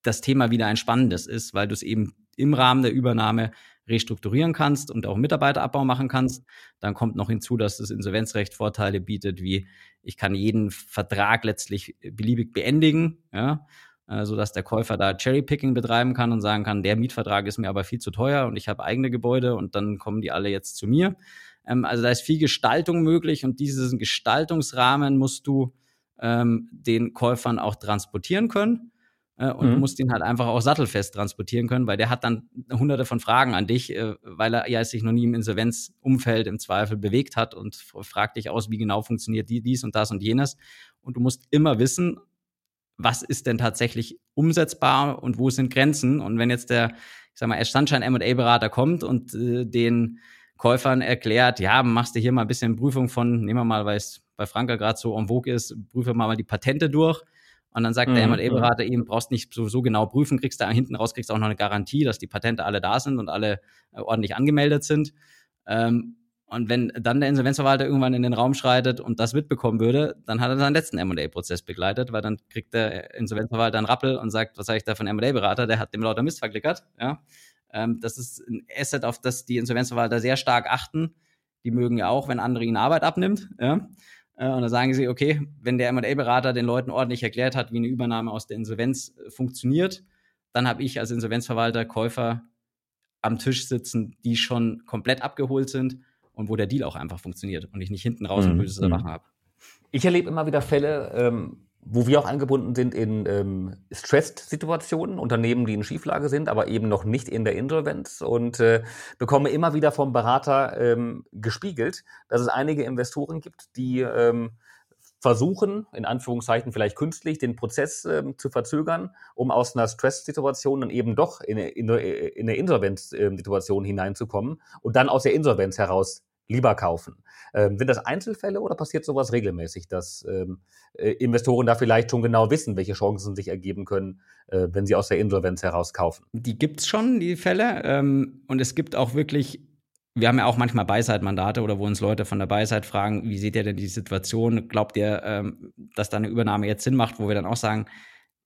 Speaker 2: das Thema wieder ein spannendes ist, weil du es eben im Rahmen der Übernahme restrukturieren kannst und auch Mitarbeiterabbau machen kannst. Dann kommt noch hinzu, dass das Insolvenzrecht Vorteile bietet, wie ich kann jeden Vertrag letztlich beliebig beendigen, ja, äh, sodass der Käufer da Cherrypicking betreiben kann und sagen kann, der Mietvertrag ist mir aber viel zu teuer und ich habe eigene Gebäude und dann kommen die alle jetzt zu mir. Ähm, also da ist viel Gestaltung möglich und diesen Gestaltungsrahmen musst du ähm, den Käufern auch transportieren können. Äh, und mhm. du musst ihn halt einfach auch sattelfest transportieren können, weil der hat dann hunderte von Fragen an dich, äh, weil er ja sich noch nie im Insolvenzumfeld im Zweifel bewegt hat und fragt dich aus, wie genau funktioniert die, dies und das und jenes. Und du musst immer wissen, was ist denn tatsächlich umsetzbar und wo sind Grenzen? Und wenn jetzt der, ich sag mal, erst Sunshine M&A-Berater kommt und äh, den Käufern erklärt, ja, machst du hier mal ein bisschen Prüfung von, nehmen wir mal, weil es bei Franka gerade so en vogue ist, prüfe mal, mal die Patente durch. Und dann sagt mhm. der M&A-Berater eben, brauchst nicht so, so genau prüfen, kriegst da hinten raus, kriegst auch noch eine Garantie, dass die Patente alle da sind und alle äh, ordentlich angemeldet sind. Ähm, und wenn dann der Insolvenzverwalter irgendwann in den Raum schreitet und das mitbekommen würde, dann hat er seinen letzten M&A-Prozess begleitet, weil dann kriegt der Insolvenzverwalter einen Rappel und sagt, was sage ich da von M&A-Berater, der hat dem lauter Mist verklickert, ja. Ähm, das ist ein Asset, auf das die Insolvenzverwalter sehr stark achten. Die mögen ja auch, wenn andere ihnen Arbeit abnimmt. Ja? Äh, und dann sagen sie, okay, wenn der M&A-Berater den Leuten ordentlich erklärt hat, wie eine Übernahme aus der Insolvenz äh, funktioniert, dann habe ich als Insolvenzverwalter Käufer am Tisch sitzen, die schon komplett abgeholt sind und wo der Deal auch einfach funktioniert und ich nicht hinten raus mhm. ein böses Erwachen habe.
Speaker 1: Ich erlebe immer wieder Fälle, ähm, wo wir auch angebunden sind in ähm, Stressed-Situationen, Unternehmen, die in Schieflage sind, aber eben noch nicht in der Insolvenz und äh, bekomme immer wieder vom Berater ähm, gespiegelt, dass es einige Investoren gibt, die ähm, versuchen, in Anführungszeichen vielleicht künstlich, den Prozess ähm, zu verzögern, um aus einer Stress-Situation dann eben doch in eine, in eine Insolvenz-Situation hineinzukommen und dann aus der Insolvenz heraus lieber kaufen. Ähm, sind das Einzelfälle oder passiert sowas regelmäßig, dass ähm, äh, Investoren da vielleicht schon genau wissen, welche Chancen sich ergeben können, äh, wenn sie aus der Insolvenz heraus kaufen?
Speaker 2: Die gibt es schon, die Fälle. Ähm, und es gibt auch wirklich wir haben ja auch manchmal Beiseitmandate oder wo uns Leute von der Beiseit fragen, wie seht ihr denn die Situation? Glaubt ihr, ähm, dass da eine Übernahme jetzt Sinn macht, wo wir dann auch sagen,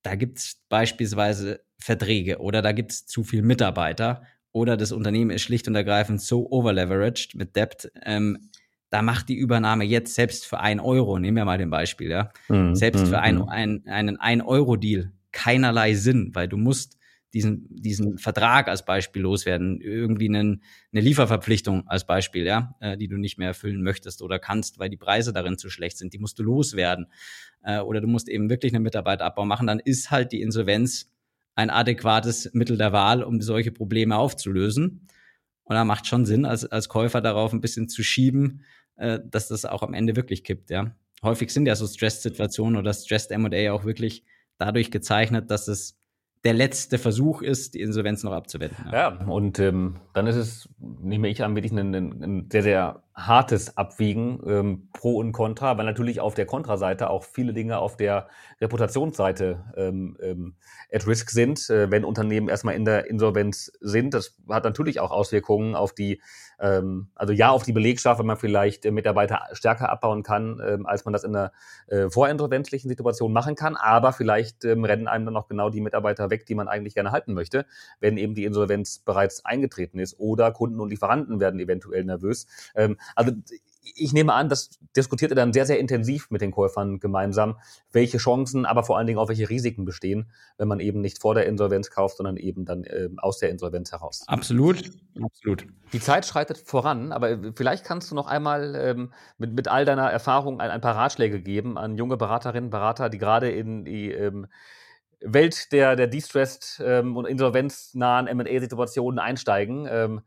Speaker 2: da gibt es beispielsweise Verträge oder da gibt es zu viele Mitarbeiter oder das Unternehmen ist schlicht und ergreifend so overleveraged mit Debt, ähm, da macht die Übernahme jetzt selbst für ein Euro, nehmen wir mal den Beispiel, ja, mhm. selbst für ein, mhm. ein, einen ein Euro Deal keinerlei Sinn, weil du musst diesen, diesen Vertrag als Beispiel loswerden, irgendwie einen, eine Lieferverpflichtung als Beispiel, ja, äh, die du nicht mehr erfüllen möchtest oder kannst, weil die Preise darin zu schlecht sind, die musst du loswerden. Äh, oder du musst eben wirklich einen Mitarbeiterabbau machen, dann ist halt die Insolvenz ein adäquates Mittel der Wahl, um solche Probleme aufzulösen. Und da macht schon Sinn, als, als Käufer darauf ein bisschen zu schieben, äh, dass das auch am Ende wirklich kippt, ja. Häufig sind ja so Stress-Situationen oder Stressed M&A auch wirklich dadurch gezeichnet, dass es der letzte Versuch ist, die Insolvenz noch abzuwenden.
Speaker 1: Ja, ja und ähm, dann ist es, nehme ich an, wirklich ein, ein, ein sehr, sehr hartes Abwiegen ähm, pro und contra, weil natürlich auf der Kontraseite auch viele Dinge auf der Reputationsseite ähm, ähm, at risk sind, äh, wenn Unternehmen erstmal in der Insolvenz sind. Das hat natürlich auch Auswirkungen auf die ähm, also ja, auf die Belegschaft, wenn man vielleicht äh, Mitarbeiter stärker abbauen kann, ähm, als man das in einer äh, vorinsolvenzlichen Situation machen kann. Aber vielleicht ähm, rennen einem dann auch genau die Mitarbeiter weg, die man eigentlich gerne halten möchte, wenn eben die Insolvenz bereits eingetreten ist. Oder Kunden und Lieferanten werden eventuell nervös. Ähm, also ich nehme an, das diskutiert er dann sehr, sehr intensiv mit den Käufern gemeinsam, welche Chancen, aber vor allen Dingen auch welche Risiken bestehen, wenn man eben nicht vor der Insolvenz kauft, sondern eben dann äh, aus der Insolvenz heraus.
Speaker 2: Absolut, absolut.
Speaker 1: Die Zeit schreitet voran, aber vielleicht kannst du noch einmal ähm, mit, mit all deiner Erfahrung ein, ein paar Ratschläge geben an junge Beraterinnen, Berater, die gerade in die ähm, Welt der, der Distressed ähm, und insolvenznahen M&A-Situationen einsteigen.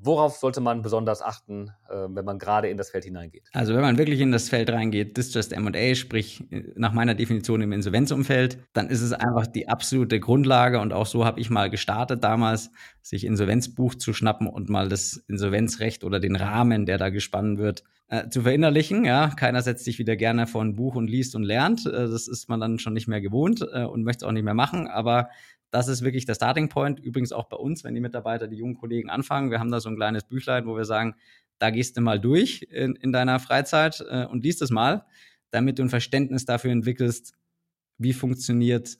Speaker 1: Ähm, Worauf sollte man besonders achten, äh, wenn man gerade in das Feld hineingeht?
Speaker 2: Also wenn man wirklich in das Feld reingeht, Distressed M&A, sprich nach meiner Definition im Insolvenzumfeld, dann ist es einfach die absolute Grundlage und auch so habe ich mal gestartet damals, sich Insolvenzbuch zu schnappen und mal das Insolvenzrecht oder den Rahmen, der da gespannt wird, äh, zu verinnerlichen. Ja, keiner setzt sich wieder gerne vor ein Buch und liest und lernt. Äh, das ist man dann schon nicht mehr gewohnt äh, und möchte es auch nicht mehr machen. Aber das ist wirklich der Starting Point. Übrigens auch bei uns, wenn die Mitarbeiter, die jungen Kollegen anfangen. Wir haben da so ein kleines Büchlein, wo wir sagen, da gehst du mal durch in, in deiner Freizeit äh, und liest es mal, damit du ein Verständnis dafür entwickelst, wie funktioniert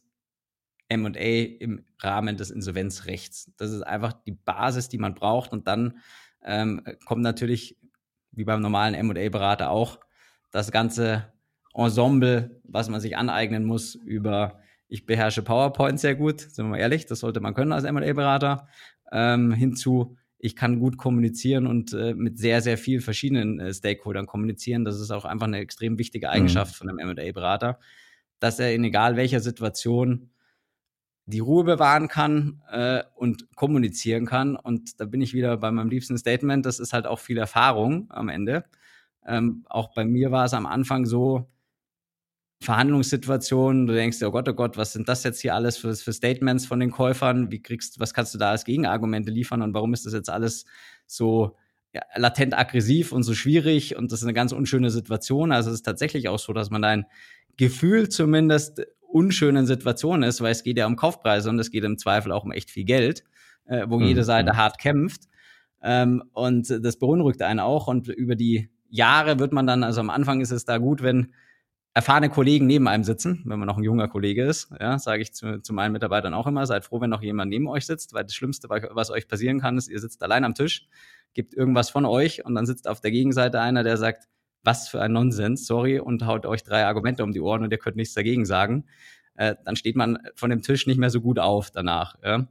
Speaker 2: M&A im Rahmen des Insolvenzrechts. Das ist einfach die Basis, die man braucht. Und dann ähm, kommt natürlich, wie beim normalen M&A-Berater auch, das ganze Ensemble, was man sich aneignen muss über ich beherrsche PowerPoint sehr gut, sind wir mal ehrlich, das sollte man können als M&A-Berater, ähm, hinzu, ich kann gut kommunizieren und äh, mit sehr, sehr vielen verschiedenen äh, Stakeholdern kommunizieren. Das ist auch einfach eine extrem wichtige mhm. Eigenschaft mhm. von einem M&A-Berater, dass er in egal welcher Situation die Ruhe bewahren kann äh, und kommunizieren kann. Und da bin ich wieder bei meinem liebsten Statement. Das ist halt auch viel Erfahrung am Ende. Ähm, auch bei mir war es am Anfang so, Verhandlungssituationen, du denkst, oh Gott, oh Gott, was sind das jetzt hier alles für, für Statements von den Käufern? Wie kriegst, was kannst du da als Gegenargumente liefern und warum ist das jetzt alles so ja, latent aggressiv und so schwierig und das ist eine ganz unschöne Situation. Also es ist tatsächlich auch so, dass man da ein Gefühl zumindest unschönen Situationen ist, weil es geht ja um Kaufpreise und es geht im Zweifel auch um echt viel Geld, äh, wo mhm. jede Seite mhm. hart kämpft. Ähm, und das beunruhigt einen auch und über die Jahre wird man dann, also am Anfang ist es da gut, wenn erfahrene Kollegen neben einem sitzen, wenn man noch ein junger Kollege ist, ja, sage ich zu, zu meinen Mitarbeitern auch immer, seid froh, wenn noch jemand neben euch sitzt, weil das Schlimmste, was euch passieren kann, ist, ihr sitzt allein am Tisch, gibt irgendwas von euch und dann sitzt auf der Gegenseite einer, der sagt, was für ein Nonsens, sorry, und haut euch drei Argumente um die Ohren und ihr könnt nichts dagegen sagen, äh, dann steht man von dem Tisch nicht mehr so gut auf danach. Ja.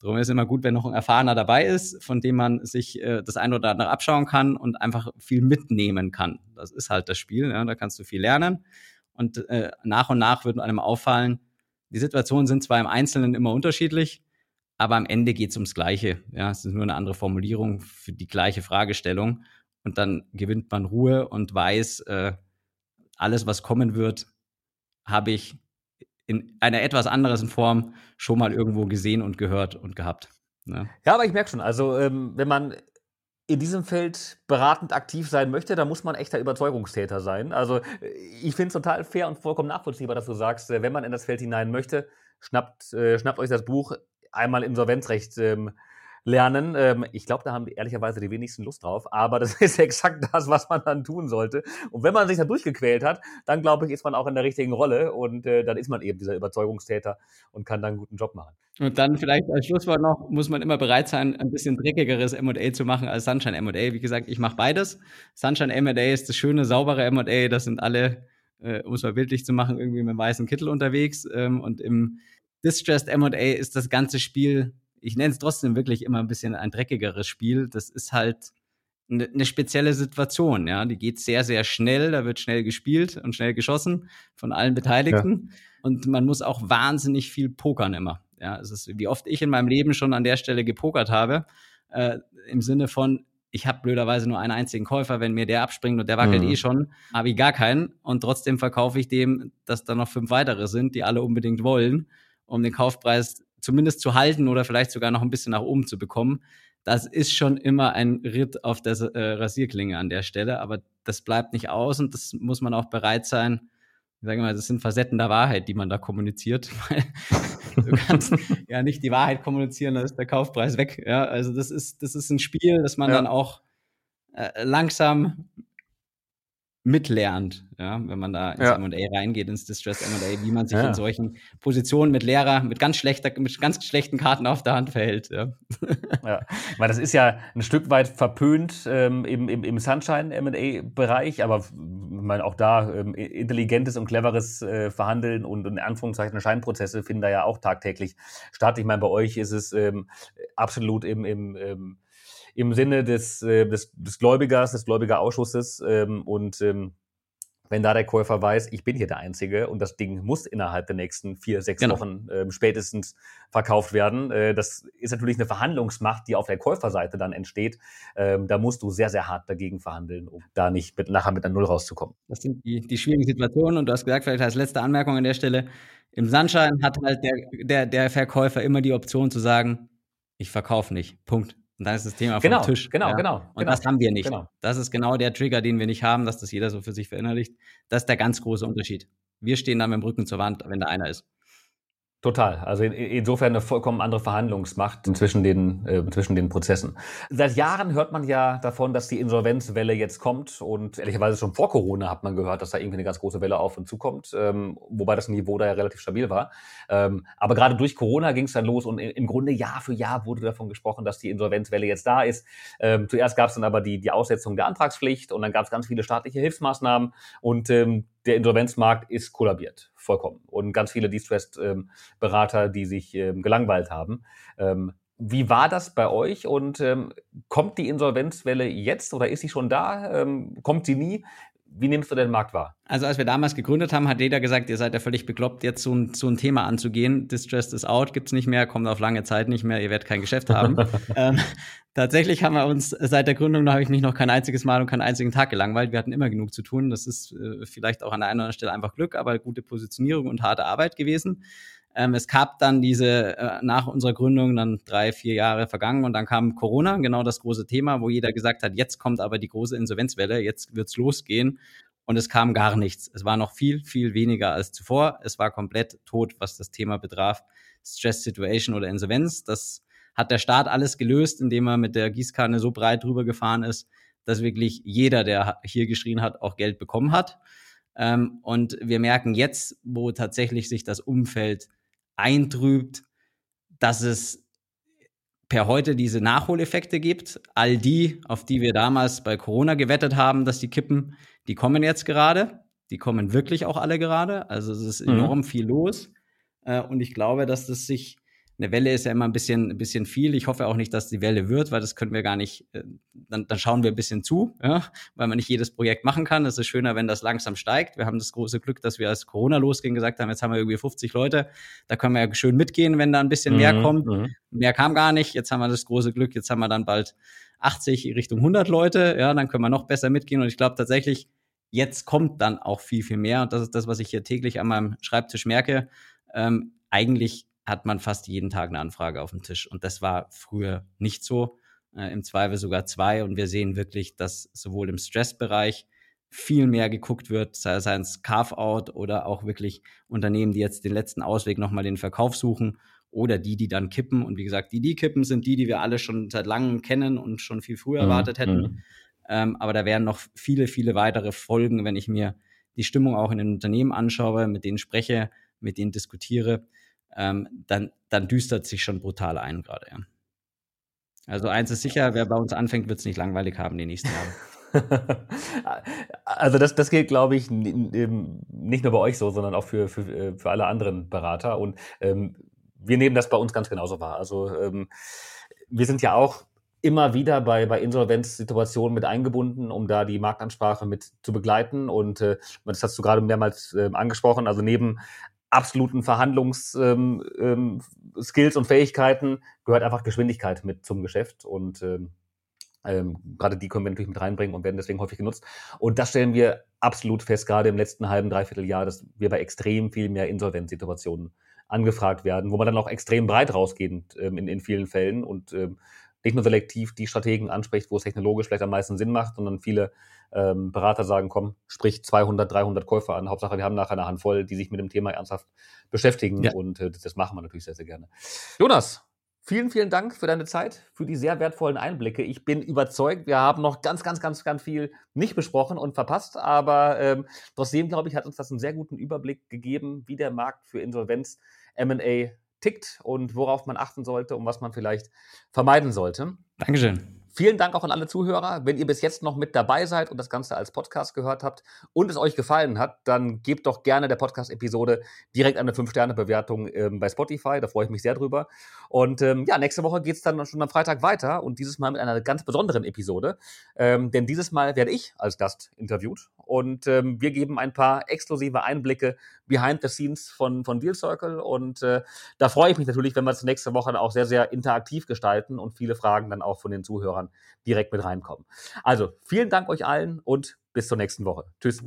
Speaker 2: Darum ist es immer gut, wenn noch ein Erfahrener dabei ist, von dem man sich äh, das eine oder andere abschauen kann und einfach viel mitnehmen kann. Das ist halt das Spiel, ja, da kannst du viel lernen. Und äh, nach und nach wird einem auffallen, die Situationen sind zwar im Einzelnen immer unterschiedlich, aber am Ende geht es ums Gleiche. Ja, es ist nur eine andere Formulierung für die gleiche Fragestellung. Und dann gewinnt man Ruhe und weiß, äh, alles, was kommen wird, habe ich in einer etwas anderen Form schon mal irgendwo gesehen und gehört und gehabt.
Speaker 1: Ne? Ja, aber ich merke schon, also ähm, wenn man in diesem Feld beratend aktiv sein möchte, dann muss man echter Überzeugungstäter sein. Also äh, ich finde es total fair und vollkommen nachvollziehbar, dass du sagst, äh, wenn man in das Feld hinein möchte, schnappt, äh, schnappt euch das Buch einmal Insolvenzrecht ähm, lernen. Ähm, ich glaube, da haben ehrlicherweise die wenigsten Lust drauf, aber das ist exakt das, was man dann tun sollte. Und wenn man sich da durchgequält hat, dann glaube ich, ist man auch in der richtigen Rolle und äh, dann ist man eben dieser Überzeugungstäter und kann dann einen guten Job machen.
Speaker 2: Und dann vielleicht als Schlusswort noch, muss man immer bereit sein, ein bisschen dreckigeres M&A zu machen als Sunshine M&A. Wie gesagt, ich mache beides. Sunshine M&A ist das schöne, saubere M&A, das sind alle äh, um es mal bildlich zu machen, irgendwie mit einem weißen Kittel unterwegs. Ähm, und im Distressed M&A ist das ganze Spiel ich nenne es trotzdem wirklich immer ein bisschen ein dreckigeres Spiel. Das ist halt eine, eine spezielle Situation, ja. Die geht sehr, sehr schnell, da wird schnell gespielt und schnell geschossen von allen Beteiligten. Ja. Und man muss auch wahnsinnig viel pokern immer. Ja, es ist, wie oft ich in meinem Leben schon an der Stelle gepokert habe, äh, im Sinne von, ich habe blöderweise nur einen einzigen Käufer, wenn mir der abspringt und der wackelt mhm. eh schon, habe ich gar keinen und trotzdem verkaufe ich dem, dass da noch fünf weitere sind, die alle unbedingt wollen, um den Kaufpreis zumindest zu halten oder vielleicht sogar noch ein bisschen nach oben zu bekommen. Das ist schon immer ein Ritt auf der äh, Rasierklinge an der Stelle, aber das bleibt nicht aus und das muss man auch bereit sein. Ich sage mal, das sind Facetten der Wahrheit, die man da kommuniziert. du kannst ja nicht die Wahrheit kommunizieren, dann ist der Kaufpreis weg. Ja, also das ist, das ist ein Spiel, das man ja. dann auch äh, langsam mitlernt, ja, wenn man da ins ja. M&A reingeht, ins Distressed M&A, wie man sich ja. in solchen Positionen mit Lehrer, mit ganz schlechter, mit ganz schlechten Karten auf der Hand verhält. Ja,
Speaker 1: ja. weil das ist ja ein Stück weit verpönt ähm, im, im, im Sunshine M&A-Bereich, aber ich meine, auch da ähm, intelligentes und cleveres äh, Verhandeln und in Anführungszeichen Scheinprozesse finden da ja auch tagtäglich statt. Ich meine, bei euch ist es ähm, absolut im, im, im ähm, im Sinne des, äh, des, des Gläubigers, des Gläubigerausschusses ähm, und ähm, wenn da der Käufer weiß, ich bin hier der Einzige und das Ding muss innerhalb der nächsten vier, sechs genau. Wochen ähm, spätestens verkauft werden. Äh, das ist natürlich eine Verhandlungsmacht, die auf der Käuferseite dann entsteht. Ähm, da musst du sehr, sehr hart dagegen verhandeln, um da nicht mit, nachher mit einer Null rauszukommen.
Speaker 2: Das sind die, die schwierigen Situationen und du hast gesagt, vielleicht als letzte Anmerkung an der Stelle, im Sunshine hat halt der, der, der Verkäufer immer die Option zu sagen, ich verkaufe nicht. Punkt. Und dann ist das Thema
Speaker 1: genau,
Speaker 2: vom Tisch.
Speaker 1: Genau, ja? genau.
Speaker 2: Und
Speaker 1: genau,
Speaker 2: das haben wir nicht. Genau. Das ist genau der Trigger, den wir nicht haben, dass das jeder so für sich verinnerlicht. Das ist der ganz große Unterschied. Wir stehen dann mit dem Rücken zur Wand, wenn da einer ist.
Speaker 1: Total. Also in, insofern eine vollkommen andere Verhandlungsmacht zwischen den, äh, zwischen den Prozessen. Seit Jahren hört man ja davon, dass die Insolvenzwelle jetzt kommt und ehrlicherweise schon vor Corona hat man gehört, dass da irgendwie eine ganz große Welle auf und zukommt, ähm, wobei das Niveau da ja relativ stabil war. Ähm, aber gerade durch Corona ging es dann los und im Grunde Jahr für Jahr wurde davon gesprochen, dass die Insolvenzwelle jetzt da ist. Ähm, zuerst gab es dann aber die, die Aussetzung der Antragspflicht und dann gab es ganz viele staatliche Hilfsmaßnahmen und ähm, der Insolvenzmarkt ist kollabiert, vollkommen. Und ganz viele Distressed-Berater, die sich ähm, gelangweilt haben. Ähm, wie war das bei euch und ähm, kommt die Insolvenzwelle jetzt oder ist sie schon da? Kommt sie nie? Wie nimmst du den Markt wahr?
Speaker 2: Also als wir damals gegründet haben, hat jeder gesagt, ihr seid ja völlig bekloppt, jetzt so ein, so ein Thema anzugehen. Distressed is out, gibt's nicht mehr, kommt auf lange Zeit nicht mehr, ihr werdet kein Geschäft haben. ähm, tatsächlich haben wir uns seit der Gründung, da habe ich mich noch kein einziges Mal und keinen einzigen Tag gelangweilt. Wir hatten immer genug zu tun. Das ist äh, vielleicht auch an der einen oder anderen Stelle einfach Glück, aber gute Positionierung und harte Arbeit gewesen. Ähm, es gab dann diese, äh, nach unserer Gründung, dann drei, vier Jahre vergangen und dann kam Corona, genau das große Thema, wo jeder gesagt hat, jetzt kommt aber die große Insolvenzwelle, jetzt wird's losgehen. Und es kam gar nichts. Es war noch viel, viel weniger als zuvor. Es war komplett tot, was das Thema betraf. Stress Situation oder Insolvenz. Das hat der Staat alles gelöst, indem er mit der Gießkanne so breit drüber gefahren ist, dass wirklich jeder, der hier geschrien hat, auch Geld bekommen hat. Ähm, und wir merken jetzt, wo tatsächlich sich das Umfeld eintrübt, dass es per heute diese Nachholeffekte gibt. All die, auf die wir damals bei Corona gewettet haben, dass die kippen, die kommen jetzt gerade. Die kommen wirklich auch alle gerade. Also es ist mhm. enorm mhm. viel los. Äh, und ich glaube, dass das sich eine Welle ist ja immer ein bisschen, ein bisschen viel. Ich hoffe auch nicht, dass die Welle wird, weil das können wir gar nicht, äh, dann, dann schauen wir ein bisschen zu, ja, weil man nicht jedes Projekt machen kann. Es ist schöner, wenn das langsam steigt. Wir haben das große Glück, dass wir als Corona losging, gesagt haben, jetzt haben wir irgendwie 50 Leute. Da können wir ja schön mitgehen, wenn da ein bisschen mehr mhm, kommt. Mhm. Mehr kam gar nicht. Jetzt haben wir das große Glück. Jetzt haben wir dann bald 80 Richtung 100 Leute. Ja, dann können wir noch besser mitgehen. Und ich glaube tatsächlich, jetzt kommt dann auch viel, viel mehr. Und das ist das, was ich hier täglich an meinem Schreibtisch merke. Ähm, eigentlich hat man fast jeden Tag eine Anfrage auf dem Tisch. Und das war früher nicht so. Äh, Im Zweifel sogar zwei. Und wir sehen wirklich, dass sowohl im Stressbereich viel mehr geguckt wird, sei es ein Carve-out oder auch wirklich Unternehmen, die jetzt den letzten Ausweg nochmal den Verkauf suchen oder die, die dann kippen. Und wie gesagt, die, die kippen, sind die, die wir alle schon seit langem kennen und schon viel früher mhm. erwartet hätten. Mhm. Ähm, aber da werden noch viele, viele weitere Folgen, wenn ich mir die Stimmung auch in den Unternehmen anschaue, mit denen spreche, mit denen diskutiere ähm, dann, dann düstert sich schon brutal ein gerade. Ja. Also eins ist sicher, wer bei uns anfängt, wird es nicht langweilig haben die nächsten Jahre.
Speaker 1: also das, das gilt, glaube ich, nicht nur bei euch so, sondern auch für, für, äh, für alle anderen Berater. Und ähm, wir nehmen das bei uns ganz genauso wahr. Also ähm, wir sind ja auch immer wieder bei, bei Insolvenzsituationen mit eingebunden, um da die Marktansprache mit zu begleiten. Und äh, das hast du gerade mehrmals äh, angesprochen. Also neben absoluten Verhandlungsskills ähm, ähm, und Fähigkeiten gehört einfach Geschwindigkeit mit zum Geschäft und ähm, ähm, gerade die können wir natürlich mit reinbringen und werden deswegen häufig genutzt. Und das stellen wir absolut fest, gerade im letzten halben, dreiviertel Jahr, dass wir bei extrem viel mehr Insolvenzsituationen angefragt werden, wo man dann auch extrem breit rausgehen ähm, in, in vielen Fällen und ähm, nicht nur selektiv die Strategen anspricht, wo es technologisch vielleicht am meisten Sinn macht, sondern viele ähm, Berater sagen, komm, sprich 200, 300 Käufer an. Hauptsache, wir haben nachher eine Handvoll, die sich mit dem Thema ernsthaft beschäftigen ja. und äh, das machen wir natürlich sehr, sehr gerne. Jonas, Vielen, vielen Dank für deine Zeit, für die sehr wertvollen Einblicke. Ich bin überzeugt, wir haben noch ganz, ganz, ganz, ganz viel nicht besprochen und verpasst, aber ähm, trotzdem, glaube ich, hat uns das einen sehr guten Überblick gegeben, wie der Markt für Insolvenz M&A tickt und worauf man achten sollte und was man vielleicht vermeiden sollte.
Speaker 2: Dankeschön.
Speaker 1: Vielen Dank auch an alle Zuhörer. Wenn ihr bis jetzt noch mit dabei seid und das Ganze als Podcast gehört habt und es euch gefallen hat, dann gebt doch gerne der Podcast-Episode direkt eine 5-Sterne-Bewertung ähm, bei Spotify. Da freue ich mich sehr drüber. Und ähm, ja, nächste Woche geht es dann schon am Freitag weiter und dieses Mal mit einer ganz besonderen Episode. Ähm, denn dieses Mal werde ich als Gast interviewt und ähm, wir geben ein paar exklusive Einblicke behind the scenes von, von Deal Circle. Und äh, da freue ich mich natürlich, wenn wir es nächste Woche dann auch sehr, sehr interaktiv gestalten und viele Fragen dann auch von den Zuhörern Zuhörern direkt mit reinkommen. Also vielen Dank euch allen und bis zur nächsten Woche. Tschüss.